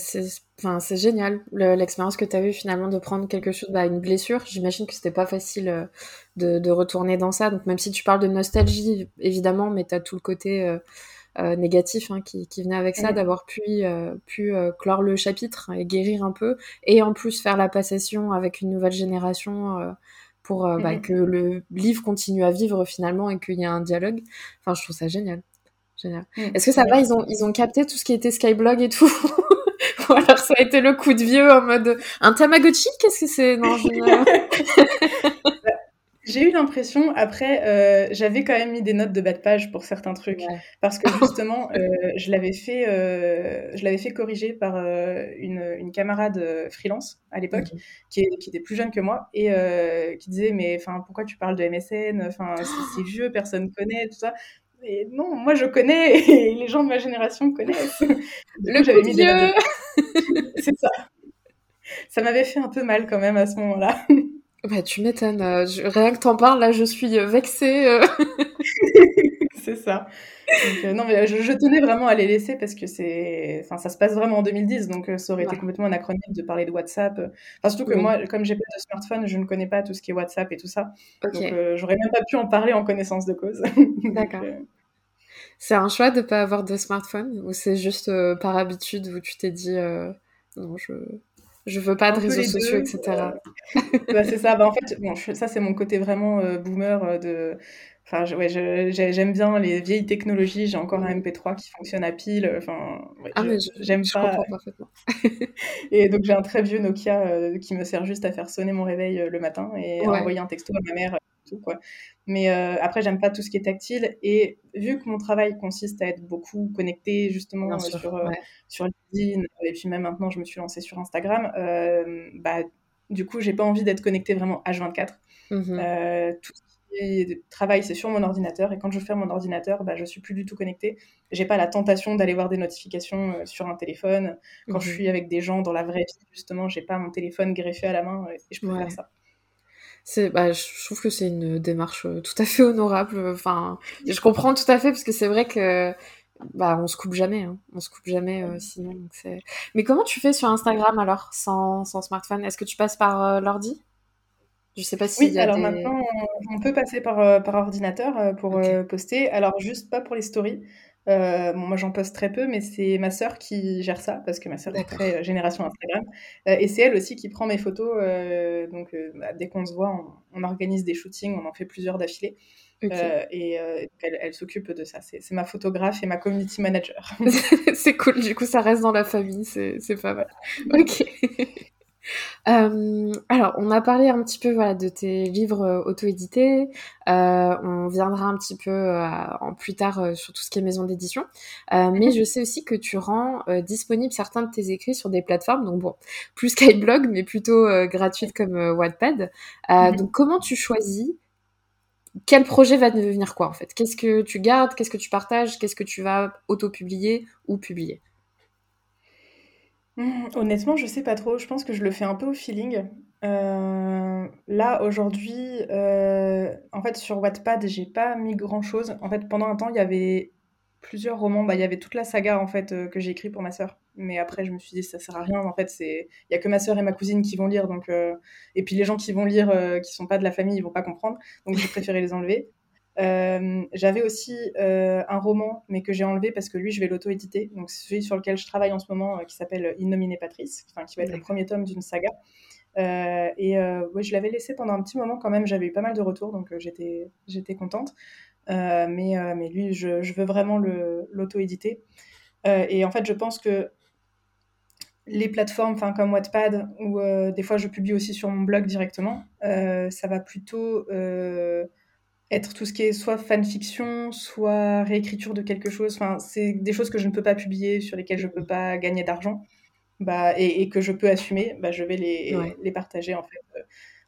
enfin, génial l'expérience que tu as eue finalement de prendre quelque chose, bah, une blessure. J'imagine que c'était pas facile de, de, retourner dans ça. Donc, même si tu parles de nostalgie, évidemment, mais tu as tout le côté euh, négatif hein, qui, venait avec ça, d'avoir pu, euh, pu euh, clore le chapitre et guérir un peu, et en plus faire la passation avec une nouvelle génération pour bah, que le livre continue à vivre finalement et qu'il y ait un dialogue. Enfin, je trouve ça génial. Génial. Mmh. Est-ce que ça va? ils ont, ils ont capté tout ce qui était Skyblog et tout? Ou alors ça a été le coup de vieux en mode un Tamagotchi? Qu'est-ce que c'est? Non, je... J'ai eu l'impression, après, euh, j'avais quand même mis des notes de bas de page pour certains trucs, parce que justement, euh, je l'avais fait, euh, je l'avais fait corriger par une, une, camarade freelance à l'époque, mhm. qui, qui, était plus jeune que moi, et qui disait, mais enfin, pourquoi tu parles de MSN Enfin, c'est vieux, personne connaît, tout ça. Et non, moi je connais, et les gens de ma génération connaissent. Le j'avais mis C'est ça. Ça m'avait fait un peu mal quand même à ce moment-là. Bah, tu m'étonnes. Euh, rien que t'en parles, là, je suis euh, vexée. Euh. c'est ça. non, mais je, tenais vraiment à les laisser parce que c'est, enfin, ça se passe vraiment en 2010, donc ça aurait été complètement anachronique de parler de WhatsApp. Enfin, surtout que moi, comme j'ai pas de smartphone, je ne connais pas tout ce qui est WhatsApp et tout ça. Donc, j'aurais même pas pu en parler en connaissance de cause. D'accord. C'est un choix de pas avoir de smartphone ou c'est juste par habitude où tu t'es dit non, je je veux pas de réseaux sociaux, etc. bah, c'est ça. Bah, en fait, bon, ça, c'est mon côté vraiment euh, boomer euh, de. Enfin, ouais, j'aime bien les vieilles technologies. J'ai encore un MP3 qui fonctionne à pile. Enfin, ah, j'aime pas. comprends parfaitement. et donc, j'ai un très vieux Nokia euh, qui me sert juste à faire sonner mon réveil le matin et envoyer un texto à ma mère quoi. Mais euh, après, j'aime pas tout ce qui est tactile. Et vu que mon travail consiste à être beaucoup connecté justement euh, sur, euh, sur LinkedIn, et puis même maintenant, je me suis lancée sur Instagram, bah, du coup, j'ai pas envie d'être connectée vraiment H24. Mmh tout ce qui est travail, c'est sur mon ordinateur. Et quand je ferme mon ordinateur, bah, je suis plus du tout connectée. J'ai pas la tentation d'aller voir des notifications sur un téléphone. Quand je mmh suis avec des gens dans la vraie vie, justement, j'ai pas mon téléphone greffé à la main et je peux faire ça. Bah, je trouve que c'est une démarche euh, tout à fait honorable. Enfin, je comprends tout à fait parce que c'est vrai que bah, on se coupe jamais, hein. on se coupe jamais sinon. Mais comment tu fais sur Instagram alors, sans, sans smartphone? Est-ce que tu passes par l'ordi? Je sais pas si. Oui, alors maintenant, on peut passer par, par ordinateur pour poster. Alors, juste pas pour les stories. Euh, bon, moi, j'en poste très peu, mais c'est ma sœur qui gère ça, parce que ma sœur est très euh, génération Instagram. Euh, et c'est elle aussi qui prend mes photos. donc, bah, dès qu'on se voit, on, organise des shootings, on en fait plusieurs d'affilée. et elle, elle s'occupe de ça. C'est ma photographe et ma community manager. c'est cool, du coup, ça reste dans la famille, c'est pas mal. Ok. Euh, alors, on a parlé un petit peu voilà, de tes livres euh, auto-édités. Euh, on viendra un petit peu en plus tard sur tout ce qui est maison d'édition. mais mhm. je sais aussi que tu rends disponible certains de tes écrits sur des plateformes, donc bon, plus Skyblog, mais plutôt gratuites comme Wattpad. Mhm. Donc, comment tu choisis? Quel projet va devenir quoi en fait? Qu'est-ce que tu gardes? Qu'est-ce que tu partages? Qu'est-ce que tu vas auto-publier ou publier? Mmh, honnêtement, je sais pas trop. Je pense que je le fais un peu au feeling. Euh, là, aujourd'hui, euh, en fait, sur Wattpad, j'ai pas mis grand-chose. En fait, pendant un temps, il y avait plusieurs romans. Bah, il y avait toute la saga, en fait, euh, que j'ai écrit pour ma sœur. Mais après, je me suis dit, ça sert à rien. En fait, c'est il y a que ma sœur et ma cousine qui vont lire. Donc, et puis les gens qui vont lire, qui sont pas de la famille, ils vont pas comprendre. Donc, j'ai préféré les enlever. Euh, j'avais aussi euh, un roman, mais que j'ai enlevé parce que lui, je vais l'auto-éditer. Donc, celui sur lequel je travaille en ce moment, euh, qui s'appelle Innominé Patrice, qui va être le premier tome d'une saga. et ouais, je l'avais laissé pendant un petit moment quand même. J'avais eu pas mal de retours, donc j'étais, j'étais contente. mais, mais lui, je, je veux vraiment l'auto-éditer. et en fait, je pense que les plateformes comme Wattpad ou des fois je publie aussi sur mon blog directement ça va plutôt être tout ce qui est soit fanfiction, soit réécriture de quelque chose. Enfin, c'est des choses que je ne peux pas publier, sur lesquelles je ne peux pas gagner d'argent, bah, et, que je peux assumer. Bah, je vais les, les partager en fait, euh,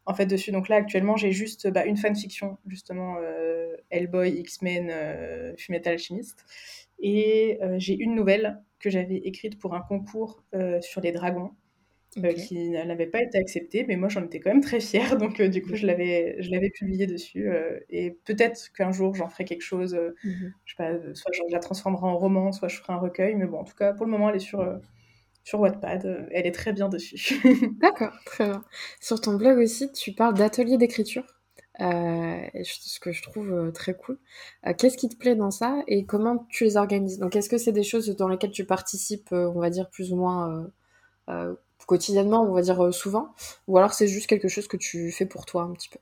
en fait dessus. Donc là, actuellement, j'ai juste bah, une fanfiction, justement, euh, Hellboy, X-Men, euh, Fullmetal Alchemist, et euh, j'ai une nouvelle que j'avais écrite pour un concours sur les dragons. Euh, qui n'avait pas été accepté, mais moi j'en étais quand même très fière, donc euh, du coup je l'avais, je l'avais publié dessus, euh, et peut-être qu'un jour j'en ferai quelque chose, mmh je sais pas, soit je la transformerai en roman, soit je ferai un recueil, mais bon, en tout cas pour le moment elle est sur, sur Wattpad, elle est très bien dessus. D'accord, très bien. Sur ton blog aussi, tu parles d'atelier d'écriture, ce que je trouve très cool. qu'est-ce qui te plaît dans ça, et comment tu les organises? Donc est-ce que c'est des choses dans lesquelles tu participes, on va dire plus ou moins quotidiennement, on va dire euh, souvent, ou alors c'est juste quelque chose que tu fais pour toi un petit peu?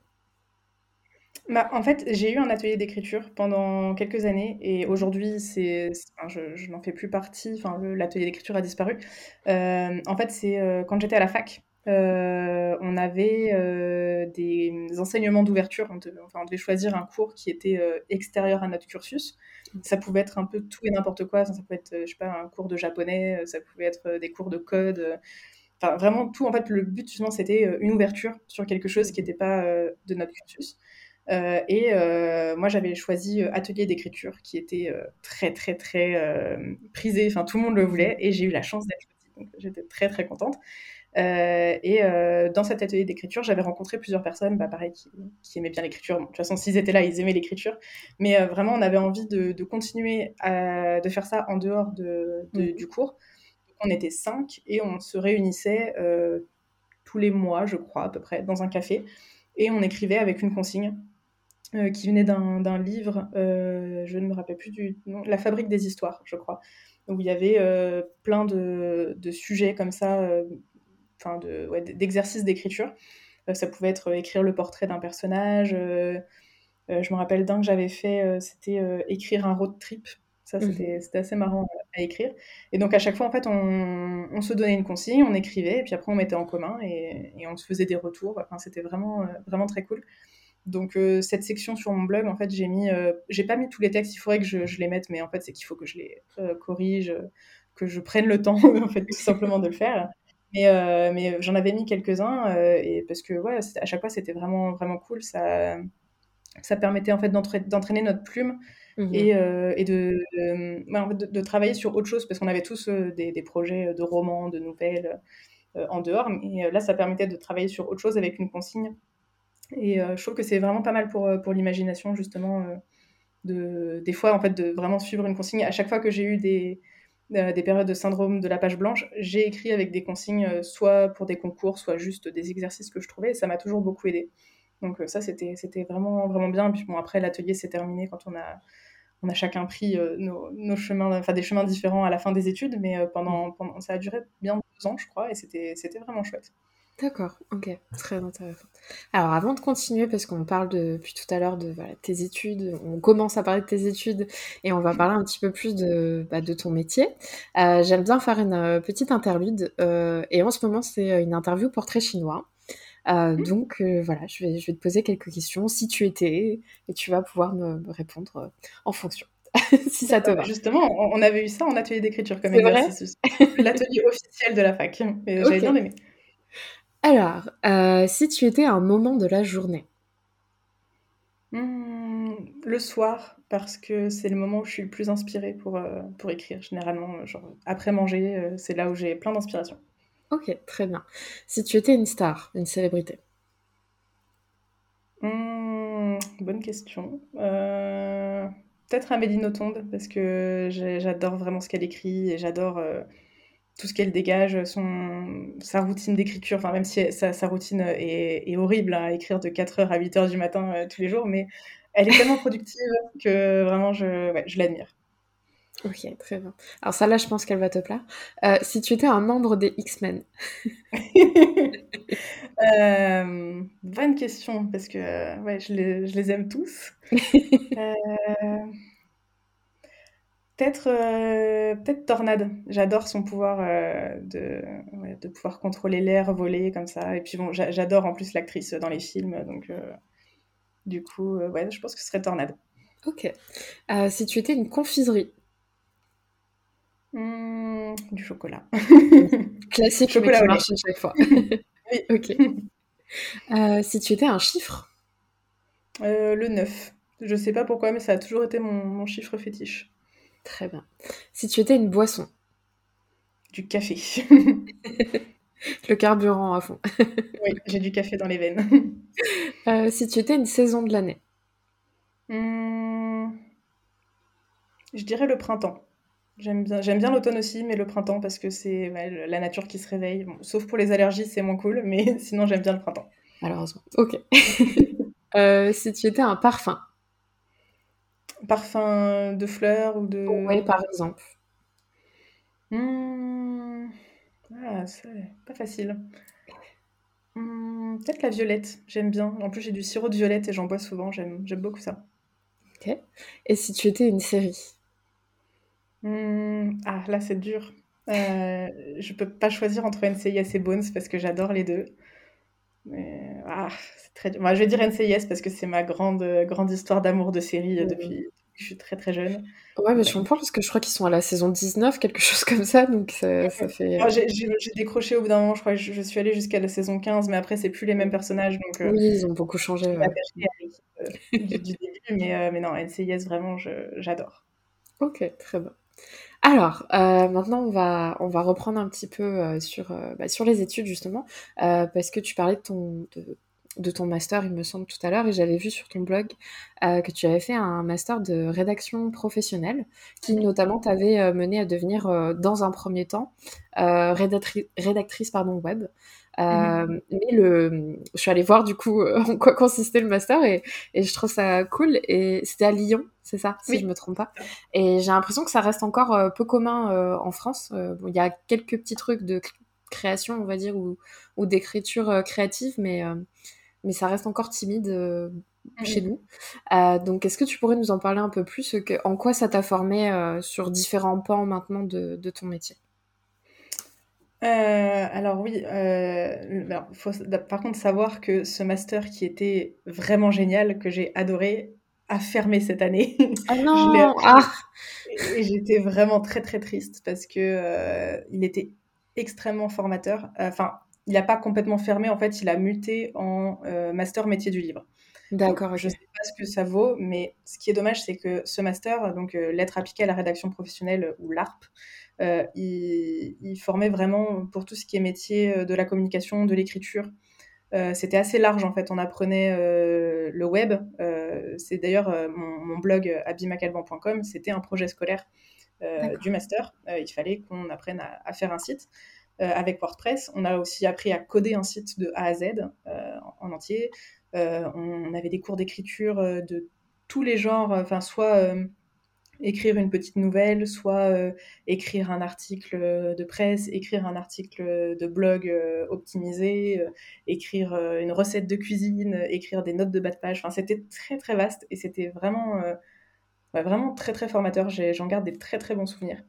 Bah, en fait, j'ai eu un atelier d'écriture pendant quelques années et aujourd'hui, c'est, je, n'en fais plus partie. Enfin, l'atelier d'écriture a disparu. Euh, en fait, c'est euh, quand j'étais à la fac, on avait des enseignements d'ouverture. On, enfin, on devait choisir un cours qui était extérieur à notre cursus. Ça pouvait être un peu tout et n'importe quoi. Ça, ça pouvait être, je sais pas, un cours de japonais. Ça pouvait être des cours de code. Enfin, vraiment tout. En fait, le but, justement, c'était euh, une ouverture sur quelque chose qui n'était pas euh, de notre cursus. Euh, et moi, j'avais choisi atelier d'écriture, qui était très, très, très prisé. Enfin, tout le monde le voulait, et j'ai eu la chance d'être donc j'étais très, très contente. et dans cet atelier d'écriture, j'avais rencontré plusieurs personnes, bah, pareil, qui, aimaient bien l'écriture. de toute façon, s'ils étaient là, ils aimaient l'écriture. Mais vraiment, on avait envie de, continuer à, de faire ça en dehors de, mmh. du cours on était cinq et on se réunissait euh, tous les mois, je crois, à peu près, dans un café. Et on écrivait avec une consigne euh, qui venait d'un livre, euh, je ne me rappelle plus du nom, La fabrique des histoires, je crois, où il y avait plein de, sujets comme ça, enfin d'exercices d'écriture. ça pouvait être écrire le portrait d'un personnage. je me rappelle d'un que j'avais fait, c'était écrire un road trip ça, mmh c'était assez marrant à écrire. Et donc, à chaque fois, en fait, on, se donnait une consigne, on écrivait, et puis après, on mettait en commun et, on se faisait des retours. Enfin, c'était vraiment, euh, vraiment très cool. Donc, euh, cette section sur mon blog, en fait, j'ai mis, euh, j'ai pas mis tous les textes, il faudrait que je, les mette, mais en fait, c'est qu'il faut que je les corrige, que je prenne le temps, en fait, tout simplement de le faire. Mais, mais j'en avais mis quelques-uns, et parce que, ouais, à chaque fois, c'était vraiment, vraiment cool. Ça, ça permettait, en fait, d'entraîner notre plume Mmh et, euh, et de, de, travailler sur autre chose, parce qu'on avait tous euh, des, des, projets de romans, de nouvelles euh, en dehors. Et là, ça permettait de travailler sur autre chose avec une consigne. Et je trouve que c'est vraiment pas mal pour, pour l'imagination, justement, de, des fois, en fait, de vraiment suivre une consigne. À chaque fois que j'ai eu des, des périodes de syndrome de la page blanche, j'ai écrit avec des consignes, soit pour des concours, soit juste des exercices que je trouvais, et ça m'a toujours beaucoup aidé. Donc ça, c'était vraiment, vraiment bien. Et puis bon, après, l'atelier s'est terminé quand on a, on a chacun pris nos, nos, chemins, enfin des chemins différents à la fin des études, mais pendant, pendant, ça a duré bien deux ans, je crois, et c'était vraiment chouette. D'accord, ok, très intéressant. Alors avant de continuer, parce qu'on parle depuis tout à l'heure de voilà, tes études, on commence à parler de tes études et on va parler un petit peu plus de, bah, de ton métier, euh, j'aime bien faire une euh, petite interlude euh, et en ce moment c'est une interview portrait chinois. Mmh. Donc voilà, je vais, je vais te poser quelques questions si tu étais et tu vas pouvoir me, répondre en fonction. si ça te va. Justement, on avait eu ça en atelier d'écriture comme exercice. L'atelier officiel de la fac. J'avais bien aimé. Alors, euh, si tu étais à un moment de la journée? Mmh, Le soir, parce que c'est le moment où je suis le plus inspirée pour, euh, pour écrire. Généralement, genre, après manger, euh, c'est là où j'ai plein d'inspiration. Ok, très bien. Si tu étais une star, une célébrité mmh, Bonne question. Peut-être Amélie Nothomb, parce que j'adore vraiment ce qu'elle écrit et j'adore tout ce qu'elle dégage, son, sa routine d'écriture, enfin même si sa, routine est, horrible hein, à écrire de 4h à 8h du matin euh, tous les jours, mais elle est tellement productive que vraiment je, je l'admire. Ok, très bien. Alors ça là, je pense qu'elle va te plaire. Euh, si tu étais un membre des X-Men euh, Bonne question, parce que ouais, je les, je les aime tous. Peut-être euh, peut-être Tornade. J'adore son pouvoir euh, de, de pouvoir contrôler l'air, voler comme ça. Et puis bon, j'adore en plus l'actrice dans les films. Donc euh, du coup, ouais, je pense que ce serait Tornade. Ok. si tu étais une confiserie mmh, Du chocolat. Classique, chocolat mais qui marche à chaque fois. oui. Ok. si tu étais un chiffre? Le 9. Je sais pas pourquoi, mais ça a toujours été mon, mon chiffre fétiche. Très bien. Si tu étais une boisson? Du café. Le carburant à fond. oui, j'ai du café dans les veines. Euh, si tu étais une saison de l'année? Hmm, Je dirais le printemps. J'aime bien, j'aime bien l'automne aussi, mais le printemps parce que c'est la nature qui se réveille. sauf pour les allergies, c'est moins cool, mais sinon j'aime bien le printemps. Malheureusement. Ok. Euh, si tu étais un parfum Parfum de fleurs ou de... Oui, par exemple. Mmh. Ah, c'est pas facile. Mmh, peut-être la violette, j'aime bien. En plus, j'ai du sirop de violette et j'en bois souvent, j'aime beaucoup ça. Ok. Et si tu étais une série? Mmh, Ah, là, c'est dur. Euh, je peux pas choisir entre NCIS et Bones parce que j'adore les deux. Mais ah, c'est très dur. Moi, je vais dire NCIS parce que c'est ma grande, grande histoire d'amour de série depuis, depuis, que je suis très très jeune. Ouais, mais je comprends parce que je crois qu'ils sont à la saison 19, quelque chose comme ça, donc ça, ça fait. J'ai décroché au bout d'un moment, je crois que je, suis allée jusqu'à la saison 15, mais après, c'est plus les mêmes personnages. Donc, euh, oui, ils ont beaucoup changé. Ouais. Euh, du, début, mais, euh, mais non, NCIS, vraiment, j'adore. Ok, très bien. Alors, euh, maintenant, on va, on va reprendre un petit peu euh, sur, euh, bah, sur les études, justement, parce que tu parlais de ton, de, de, ton master, il me semble, tout à l'heure, et j'avais vu sur ton blog que tu avais fait un master de rédaction professionnelle, qui notamment t'avait mené à devenir, dans un premier temps, rédactrice pardon, web. Mmh. Mais le, je suis allée voir du coup en quoi consistait le master et, et je trouve ça cool. Et c'était à Lyon, c'est ça, si je me trompe pas. Et j'ai l'impression que ça reste encore euh, peu commun euh, en France. Euh, il y a quelques petits trucs de création, on va dire, ou, ou d'écriture créative, mais, mais ça reste encore timide chez nous. donc, est-ce que tu pourrais nous en parler un peu plus que, En quoi ça t'a formé sur différents pans maintenant de, de ton métier? Alors oui, il faut par contre savoir que ce master qui était vraiment génial, que j'ai adoré, a fermé cette année. Ah non ah. Et j'étais vraiment très très triste parce que euh, il était extrêmement formateur. Enfin, il n'a pas complètement fermé, en fait, il a muté en euh, master métier du livre. D'accord. Je ne sais pas ce que ça vaut, mais ce qui est dommage, c'est que ce master, donc euh, lettres appliquées à la rédaction professionnelle ou l'ARP, il, il, formait vraiment pour tout ce qui est métier de la communication, de l'écriture, euh, c'était assez large en fait. On apprenait euh, le web, euh, c'est d'ailleurs mon, blog abimacalban.com, c'était un projet scolaire du master. il fallait qu'on apprenne à, faire un site. avec WordPress. On a aussi appris à coder un site de A à Z en entier. on avait des cours d'écriture de tous les genres, enfin soit écrire une petite nouvelle, soit euh, écrire un article de presse, écrire un article de blog euh, optimisé, euh, écrire une recette de cuisine, écrire des notes de bas de page. Enfin, c'était très très vaste et c'était vraiment, vraiment très très formateur. J'en garde des très très bons souvenirs.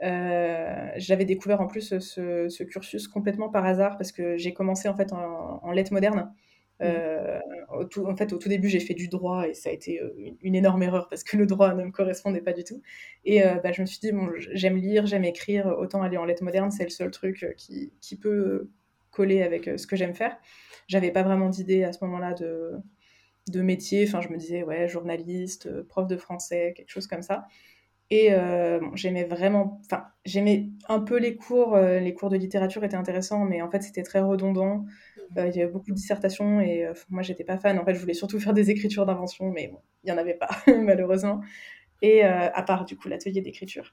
J'avais découvert en plus ce, cursus complètement par hasard parce que j'ai commencé en fait en lettres modernes. Euh, en fait, au tout début, j'ai fait du droit et ça a été euh, une, énorme erreur parce que le droit ne me correspondait pas du tout. Et euh, bah, je me suis dit, bon, j'aime lire, j'aime écrire, autant aller en lettres modernes, c'est le seul truc qui, qui, peut coller avec ce que j'aime faire. J'avais pas vraiment d'idée à ce moment-là de, de métier. Enfin, je me disais, ouais, journaliste, prof de français, quelque chose comme ça. Et j'aimais vraiment, enfin, j'aimais un peu les cours. les cours de littérature étaient intéressants, mais en fait, c'était très redondant. Euh, il y avait beaucoup de dissertations et euh, moi, j'étais pas fan. En fait, je voulais surtout faire des écritures d'invention, mais bon, il y en avait pas, malheureusement. Et euh, à part, du coup, l'atelier d'écriture.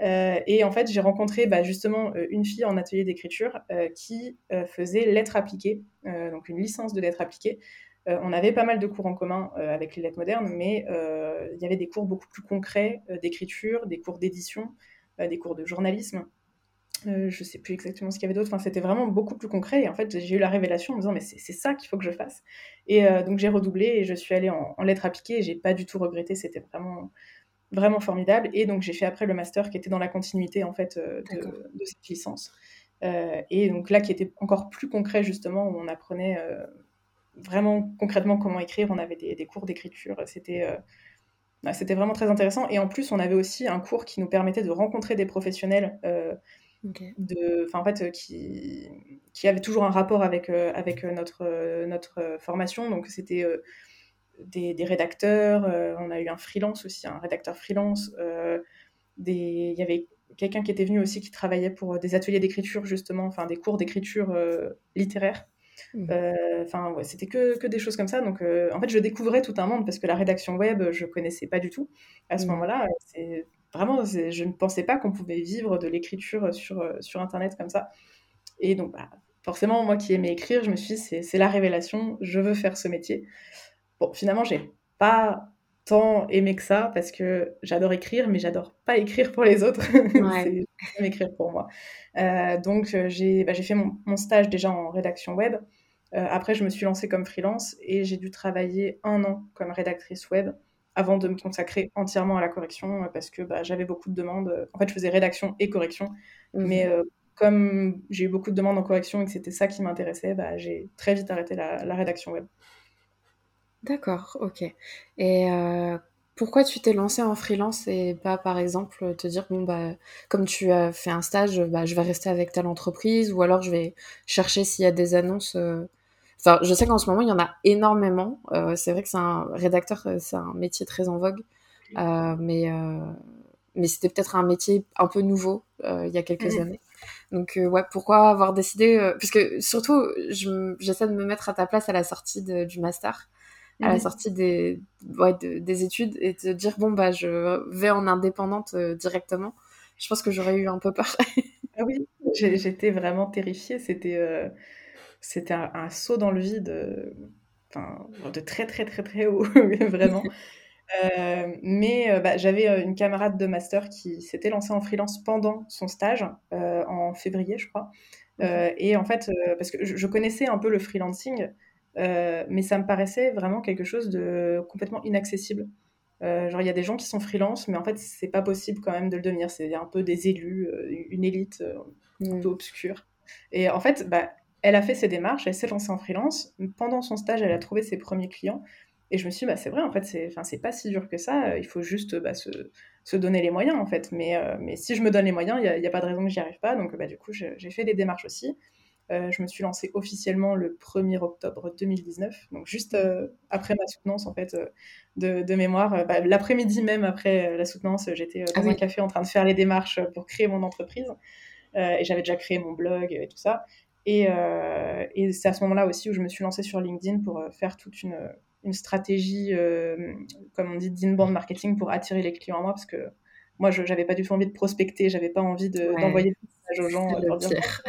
et en fait, j'ai rencontré bah, justement une fille en atelier d'écriture qui faisait lettres appliquées, donc une licence de lettres appliquées. On avait pas mal de cours en commun avec les lettres modernes, mais il y avait des cours beaucoup plus concrets d'écriture, des cours d'édition, des cours de journalisme. Euh, je sais plus exactement ce qu'il y avait d'autre. Enfin, c'était vraiment beaucoup plus concret. Et en fait, j'ai eu la révélation en me disant, mais c'est ça qu'il faut que je fasse. Et euh, donc, j'ai redoublé et je suis allée en, lettres appliquées et j'ai pas du tout regretté. C'était vraiment, vraiment formidable. Et donc, j'ai fait après le master qui était dans la continuité, en fait, euh, de, cette licence. et donc, là, qui était encore plus concret, justement, où on apprenait vraiment concrètement comment écrire. On avait des, des cours d'écriture. C'était. c'était vraiment très intéressant. Et en plus, on avait aussi un cours qui nous permettait de rencontrer des professionnels de, en fait, qui, qui avait toujours un rapport avec, euh, avec euh, notre, euh, notre formation. Donc, c'était des, des, rédacteurs, on a eu un freelance aussi, un rédacteur freelance. des, il y avait quelqu'un qui était venu aussi qui travaillait pour des ateliers d'écriture, justement, enfin, des cours d'écriture littéraire. Mmh. Enfin, ouais, c'était que, que, des choses comme ça. Donc, en fait, je découvrais tout un monde parce que la rédaction web, je connaissais pas du tout à ce mmh. moment-là. C'est Vraiment, je ne pensais pas qu'on pouvait vivre de l'écriture sur, euh, sur Internet comme ça. Et donc, bah, forcément, moi qui aimais écrire, je me suis dit, c'est la révélation, je veux faire ce métier. Bon, finalement, j'ai pas tant aimé que ça parce que j'adore écrire, mais j'adore pas écrire pour les autres. Ouais. c'est écrire pour moi. Euh, donc, euh, j'ai bah, fait mon, mon, stage déjà en rédaction web. après, je me suis lancée comme freelance et j'ai dû travailler un an comme rédactrice web avant de me consacrer entièrement à la correction euh, parce que bah, j'avais beaucoup de demandes. Euh, en fait, je faisais rédaction et correction, mhm. mais euh, comme j'ai eu beaucoup de demandes en correction et que c'était ça qui m'intéressait, bah, j'ai très vite arrêté la, rédaction web. D'accord, ok. Et pourquoi tu t'es lancé en freelance et pas, par exemple, te dire, bon, bah, comme tu as fait un stage, bah, je vais rester avec telle entreprise ou alors je vais chercher s'il y a des annonces Enfin, je sais qu'en ce moment, il y en a énormément. Euh, c'est vrai que c'est un rédacteur, euh, c'est un métier très en vogue. Euh, mais mais c'était peut-être un métier un peu nouveau il y a quelques mmh. années. Donc ouais, pourquoi avoir décidé Parce que surtout, j'essaie de me mettre à ta place à la sortie du master, à la mmh. sortie des, ouais, des études, et de dire bon bah je vais en indépendante directement. Je pense que j'aurais eu un peu peur. ah oui, j'étais vraiment terrifiée. C'était c'était un, saut dans le vide, euh, de très très très très haut, vraiment. Euh, mais euh, bah, j'avais une camarade de master qui s'était lancée en freelance pendant son stage, en février, je crois. et en fait, parce que je, connaissais un peu le freelancing, mais ça me paraissait vraiment quelque chose de complètement inaccessible. genre, il y a des gens qui sont freelance, mais en fait, c'est pas possible quand même de le devenir. C'est un peu des élus, une élite un peu mmh. obscure. Et en fait, bah, elle a fait ses démarches, elle s'est lancée en freelance. Pendant son stage, elle a trouvé ses premiers clients. Et je me suis dit, bah, c'est vrai, en fait, c'est, pas si dur que ça. Il faut juste bah, se, se, donner les moyens, en fait. Mais, euh, mais si je me donne les moyens, il n'y a, pas de raison que j'y arrive pas. Donc, bah, du coup, j'ai fait des démarches aussi. Euh, je me suis lancée officiellement le 1er octobre 2019, donc juste euh, après ma soutenance en fait de, de, mémoire. Bah, l'après-midi même après la soutenance, j'étais dans ah un café en train de faire les démarches pour créer mon entreprise. et j'avais déjà créé mon blog et tout ça. Et, euh, et c'est à ce moment-là aussi où je me suis lancée sur LinkedIn pour euh, faire toute une, une stratégie, comme on dit, d'inbound marketing pour attirer les clients à moi parce que moi, je n'avais pas du tout envie de prospecter, j'avais pas envie d'envoyer des messages aux gens pour dire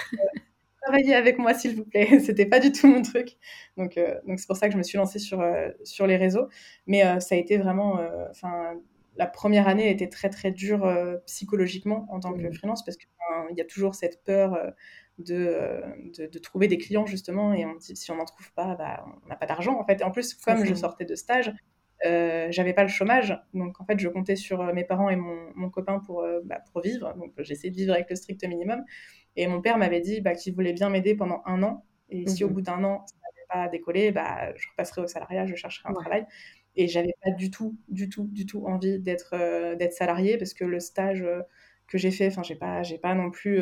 travaillez avec moi s'il vous plaît. C'était pas du tout mon truc. Donc, donc c'est pour ça que je me suis lancée sur, sur les réseaux. Mais ça a été vraiment, enfin, la première année a été très très dure psychologiquement en tant que freelance parce qu'il y a toujours cette peur de, de, trouver des clients justement et on dit si on n'en trouve pas, bah, on n'a pas d'argent en fait. Et en plus, comme je sortais de stage, euh, j'avais pas le chômage, donc en fait je comptais sur euh, mes parents et mon, mon copain pour, euh, bah, pour vivre, donc j'essayais de vivre avec le strict minimum. Et mon père m'avait dit bah, qu'il voulait bien m'aider pendant un an, et si au mhm. bout d'un an ça n'avait pas décollé, bah, je repasserai au salariat, je chercherai un travail. Et j'avais pas du tout, du tout, du tout envie d'être d'être salarié parce que le stage que j'ai fait, enfin j'ai pas, j'ai pas non plus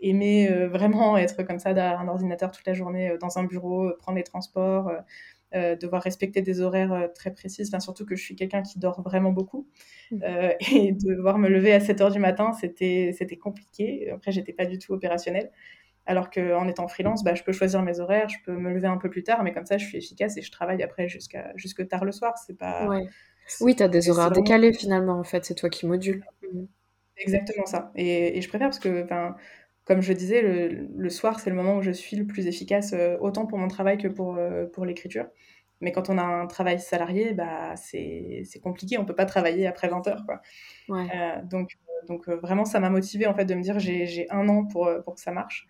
aimé vraiment être comme ça derrière un ordinateur toute la journée dans un bureau, prendre les transports. Euh, devoir respecter des horaires euh, très précises, enfin, surtout que je suis quelqu'un qui dort vraiment beaucoup. Mmh. Euh, et devoir me lever à 7 heures du matin, c'était compliqué. Après, j'étais pas du tout opérationnelle. Alors qu'en étant freelance, bah, je peux choisir mes horaires, je peux me lever un peu plus tard, mais comme ça, je suis efficace et je travaille après jusqu'à jusque tard le soir. C'est pas. Oui, tu as des horaires décalés finalement, en fait, c'est toi qui modules. Exactement ça. Et, et je préfère parce que comme je disais, le, soir, c'est le moment où je suis le plus efficace, euh, autant pour mon travail que pour, euh, pour l'écriture. Mais quand on a un travail salarié, bah, c'est compliqué, on ne peut pas travailler après 20 heures. Quoi. Euh, donc, donc vraiment, ça m'a motivé en fait, de me dire j'ai un an pour, pour que ça marche.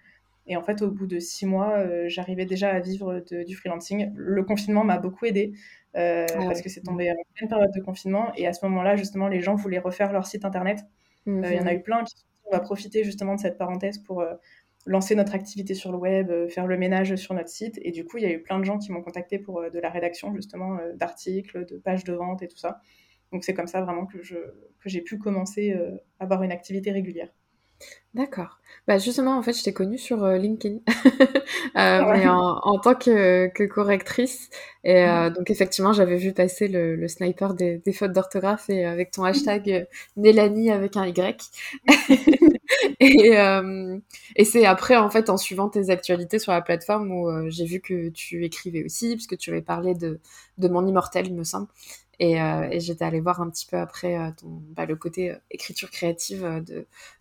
Et en fait, au bout de six mois, j'arrivais déjà à vivre du freelancing. Le confinement m'a beaucoup aidé ah parce que c'est tombé en pleine période de confinement. Et à ce moment-là, justement, les gens voulaient refaire leur site internet. Il y en a eu plein qui on va profiter justement de cette parenthèse pour euh, lancer notre activité sur le web, euh, faire le ménage sur notre site. Et du coup, il y a eu plein de gens qui m'ont contacté pour euh, de la rédaction justement d'articles, de pages de vente et tout ça. Donc c'est comme ça vraiment que j'ai que pu commencer à avoir une activité régulière. D'accord. Bah justement, en fait, je t'ai connue sur euh, LinkedIn, euh, mais en, tant que, correctrice. Et euh, donc, effectivement, j'avais vu passer le, sniper des, fautes d'orthographe et avec ton hashtag Nélanie avec un Y. et, et c'est après, en fait, en suivant tes actualités sur la plateforme où j'ai vu que tu écrivais aussi, puisque tu avais parlé de, de Mon Immortel, il me semble. Euh, et, j'étais allée voir un petit peu après euh, bah, le côté euh, écriture créative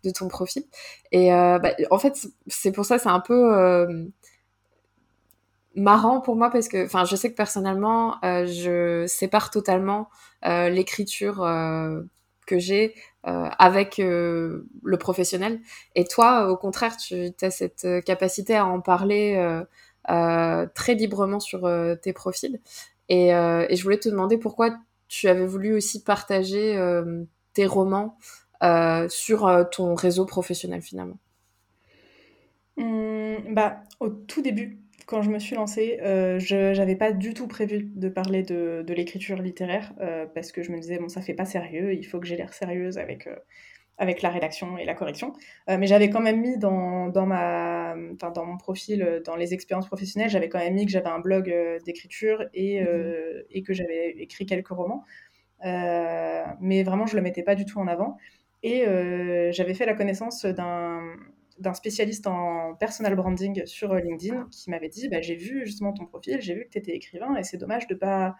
de, ton profil. Et bah, en fait, c'est pour ça, c'est un peu marrant pour moi parce que, enfin, je sais que personnellement, je sépare totalement l'écriture que j'ai avec le professionnel. Et toi, au contraire, tu as cette capacité à en parler très librement sur tes profils. Et, je voulais te demander pourquoi tu avais voulu aussi partager euh, tes romans euh, sur euh, ton réseau professionnel finalement? Mmh, bah, Au tout début, quand je me suis lancée, je n'avais pas du tout prévu de parler de, l'écriture littéraire parce que je me disais, bon, ça fait pas sérieux, il faut que j'ai l'air sérieuse avec, avec la rédaction et la correction. mais j'avais quand même mis dans, dans, ma, dans mon profil, dans les expériences professionnelles, j'avais quand même mis que j'avais un blog d'écriture et, mmh et que j'avais écrit quelques romans. mais vraiment, je ne le mettais pas du tout en avant. Et j'avais fait la connaissance d'un spécialiste en personal branding sur LinkedIn qui m'avait dit bah, j'ai vu justement ton profil, j'ai vu que tu étais écrivain et c'est dommage de pas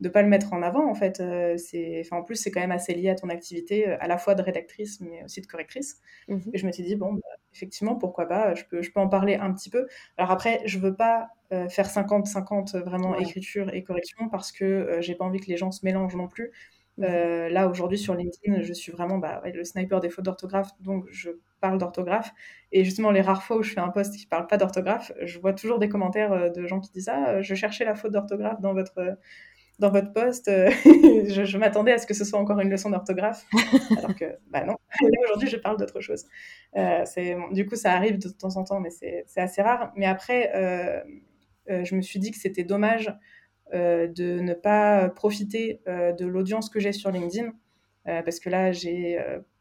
de pas le mettre en avant en fait. Euh, c'est, enfin, en plus, c'est quand même assez lié à ton activité, euh, à la fois de rédactrice mais aussi de correctrice. Mhm. Et je me suis dit bon, bah, effectivement, pourquoi pas Je peux, je peux en parler un petit peu. Alors après, je veux pas euh, faire 50-50 vraiment écriture et correction parce que j'ai pas envie que les gens se mélangent non plus. Mhm. là aujourd'hui sur LinkedIn, je suis vraiment bah, le sniper des fautes d'orthographe, donc je parle d'orthographe. Et justement, les rares fois où je fais un post qui parle pas d'orthographe, je vois toujours des commentaires de gens qui disent ah, je cherchais la faute d'orthographe dans votre dans votre poste, euh, je, m'attendais à ce que ce soit encore une leçon d'orthographe, alors que, bah non, aujourd'hui, je parle d'autre chose. Euh, du coup, ça arrive de temps en temps, mais c'est assez rare. Mais après, euh, je me suis dit que c'était dommage de ne pas profiter de l'audience que j'ai sur LinkedIn, parce que là, j'ai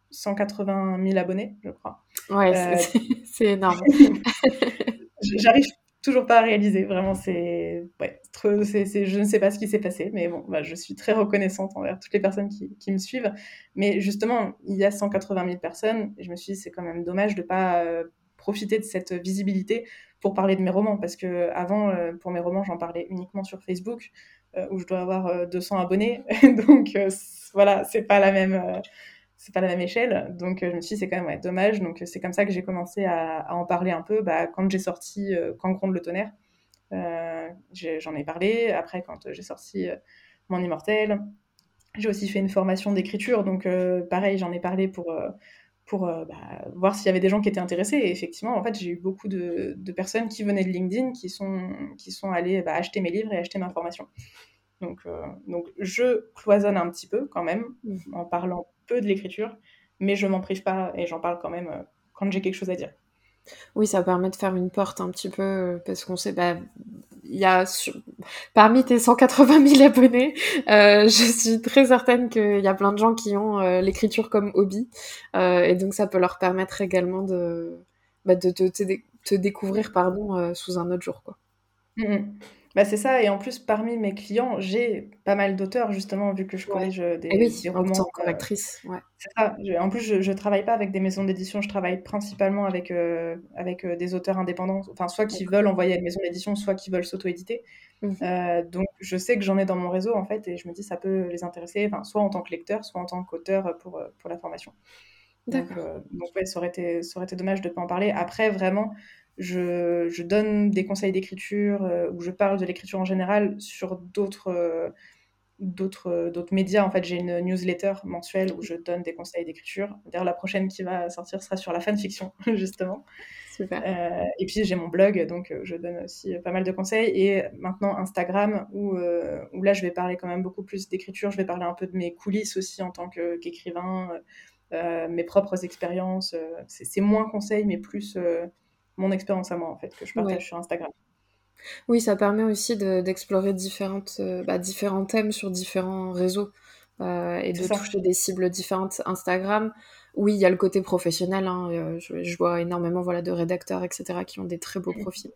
180 000 abonnés, je crois. Ouais, c'est énorme. J'arrive toujours pas réalisé. Vraiment, c'est, ouais, c'est, je ne sais pas ce qui s'est passé, mais bon, bah, je suis très reconnaissante envers toutes les personnes qui, qui, me suivent. Mais justement, il y a 180 000 personnes, et je me suis dit, c'est quand même dommage de pas euh, profiter de cette visibilité pour parler de mes romans, parce que avant, euh, pour mes romans, j'en parlais uniquement sur Facebook. où je dois avoir 200 abonnés. Donc voilà, c'est pas la même c'est pas la même échelle. Donc je me suis dit, c'est quand même dommage. Donc c'est comme ça que j'ai commencé à, en parler un peu. Bah, quand j'ai sorti Quand gronde le tonnerre, j'en ai, parlé. Après, quand j'ai sorti Mon Immortel, j'ai aussi fait une formation d'écriture. Donc pareil, j'en ai parlé pour pour euh, bah, voir s'il y avait des gens qui étaient intéressés. Et effectivement, en fait, j'ai eu beaucoup de, personnes qui venaient de LinkedIn, qui sont, qui sont allées bah, acheter mes livres et acheter ma formation. Donc, euh, donc, je cloisonne un petit peu quand même, en parlant peu de l'écriture, mais je m'en prive pas et j'en parle quand même euh, quand j'ai quelque chose à dire. Oui, ça permet de faire une porte un petit peu, parce qu'on sait, bah, il y a parmi tes 180 000 abonnés, euh, je suis très certaine qu'il y a plein de gens qui ont euh, l'écriture comme hobby, euh, et donc ça peut leur permettre également de, bah, de te, te, découvrir pardon, sous un autre jour. Quoi. Bah, c'est ça, et en plus, parmi mes clients, j'ai pas mal d'auteurs, justement, vu que je corrige des, eh oui, des romans. correctrice, ouais. C'est ça. en plus, je, je travaille pas avec des maisons d'édition, je travaille principalement avec, avec des auteurs indépendants, enfin, soit qui veulent envoyer à une maison d'édition, soit qui veulent s'auto-éditer. Mmh. donc, je sais que j'en ai dans mon réseau, en fait, et je me dis, ça peut les intéresser, soit en tant que lecteur, soit en tant qu'auteur pour, pour la formation. Donc, donc ouais, ça aurait, été, ça aurait été dommage de ne pas en parler. Après, vraiment, je, donne des conseils d'écriture euh, ou je parle de l'écriture en général sur d'autres euh, d'autres d'autres médias. En fait, j'ai une newsletter mensuelle où je donne des conseils d'écriture. D'ailleurs, la prochaine qui va sortir sera sur la fanfiction, justement. Super. Euh, et puis, j'ai mon blog, donc je donne aussi pas mal de conseils. Et maintenant, Instagram, où, où là, je vais parler quand même beaucoup plus d'écriture. Je vais parler un peu de mes coulisses aussi en tant qu'écrivain, mes propres expériences. C'est moins conseils, mais plus mon expérience à moi, en fait, que je partage sur Instagram. Oui, ça permet aussi d'explorer différentes, euh, bah, différents thèmes sur différents réseaux euh, et de toucher des cibles différentes. Instagram, oui, il y a le côté professionnel. Hein, euh, je, vois énormément voilà, de rédacteurs, etc., qui ont des très beaux profils.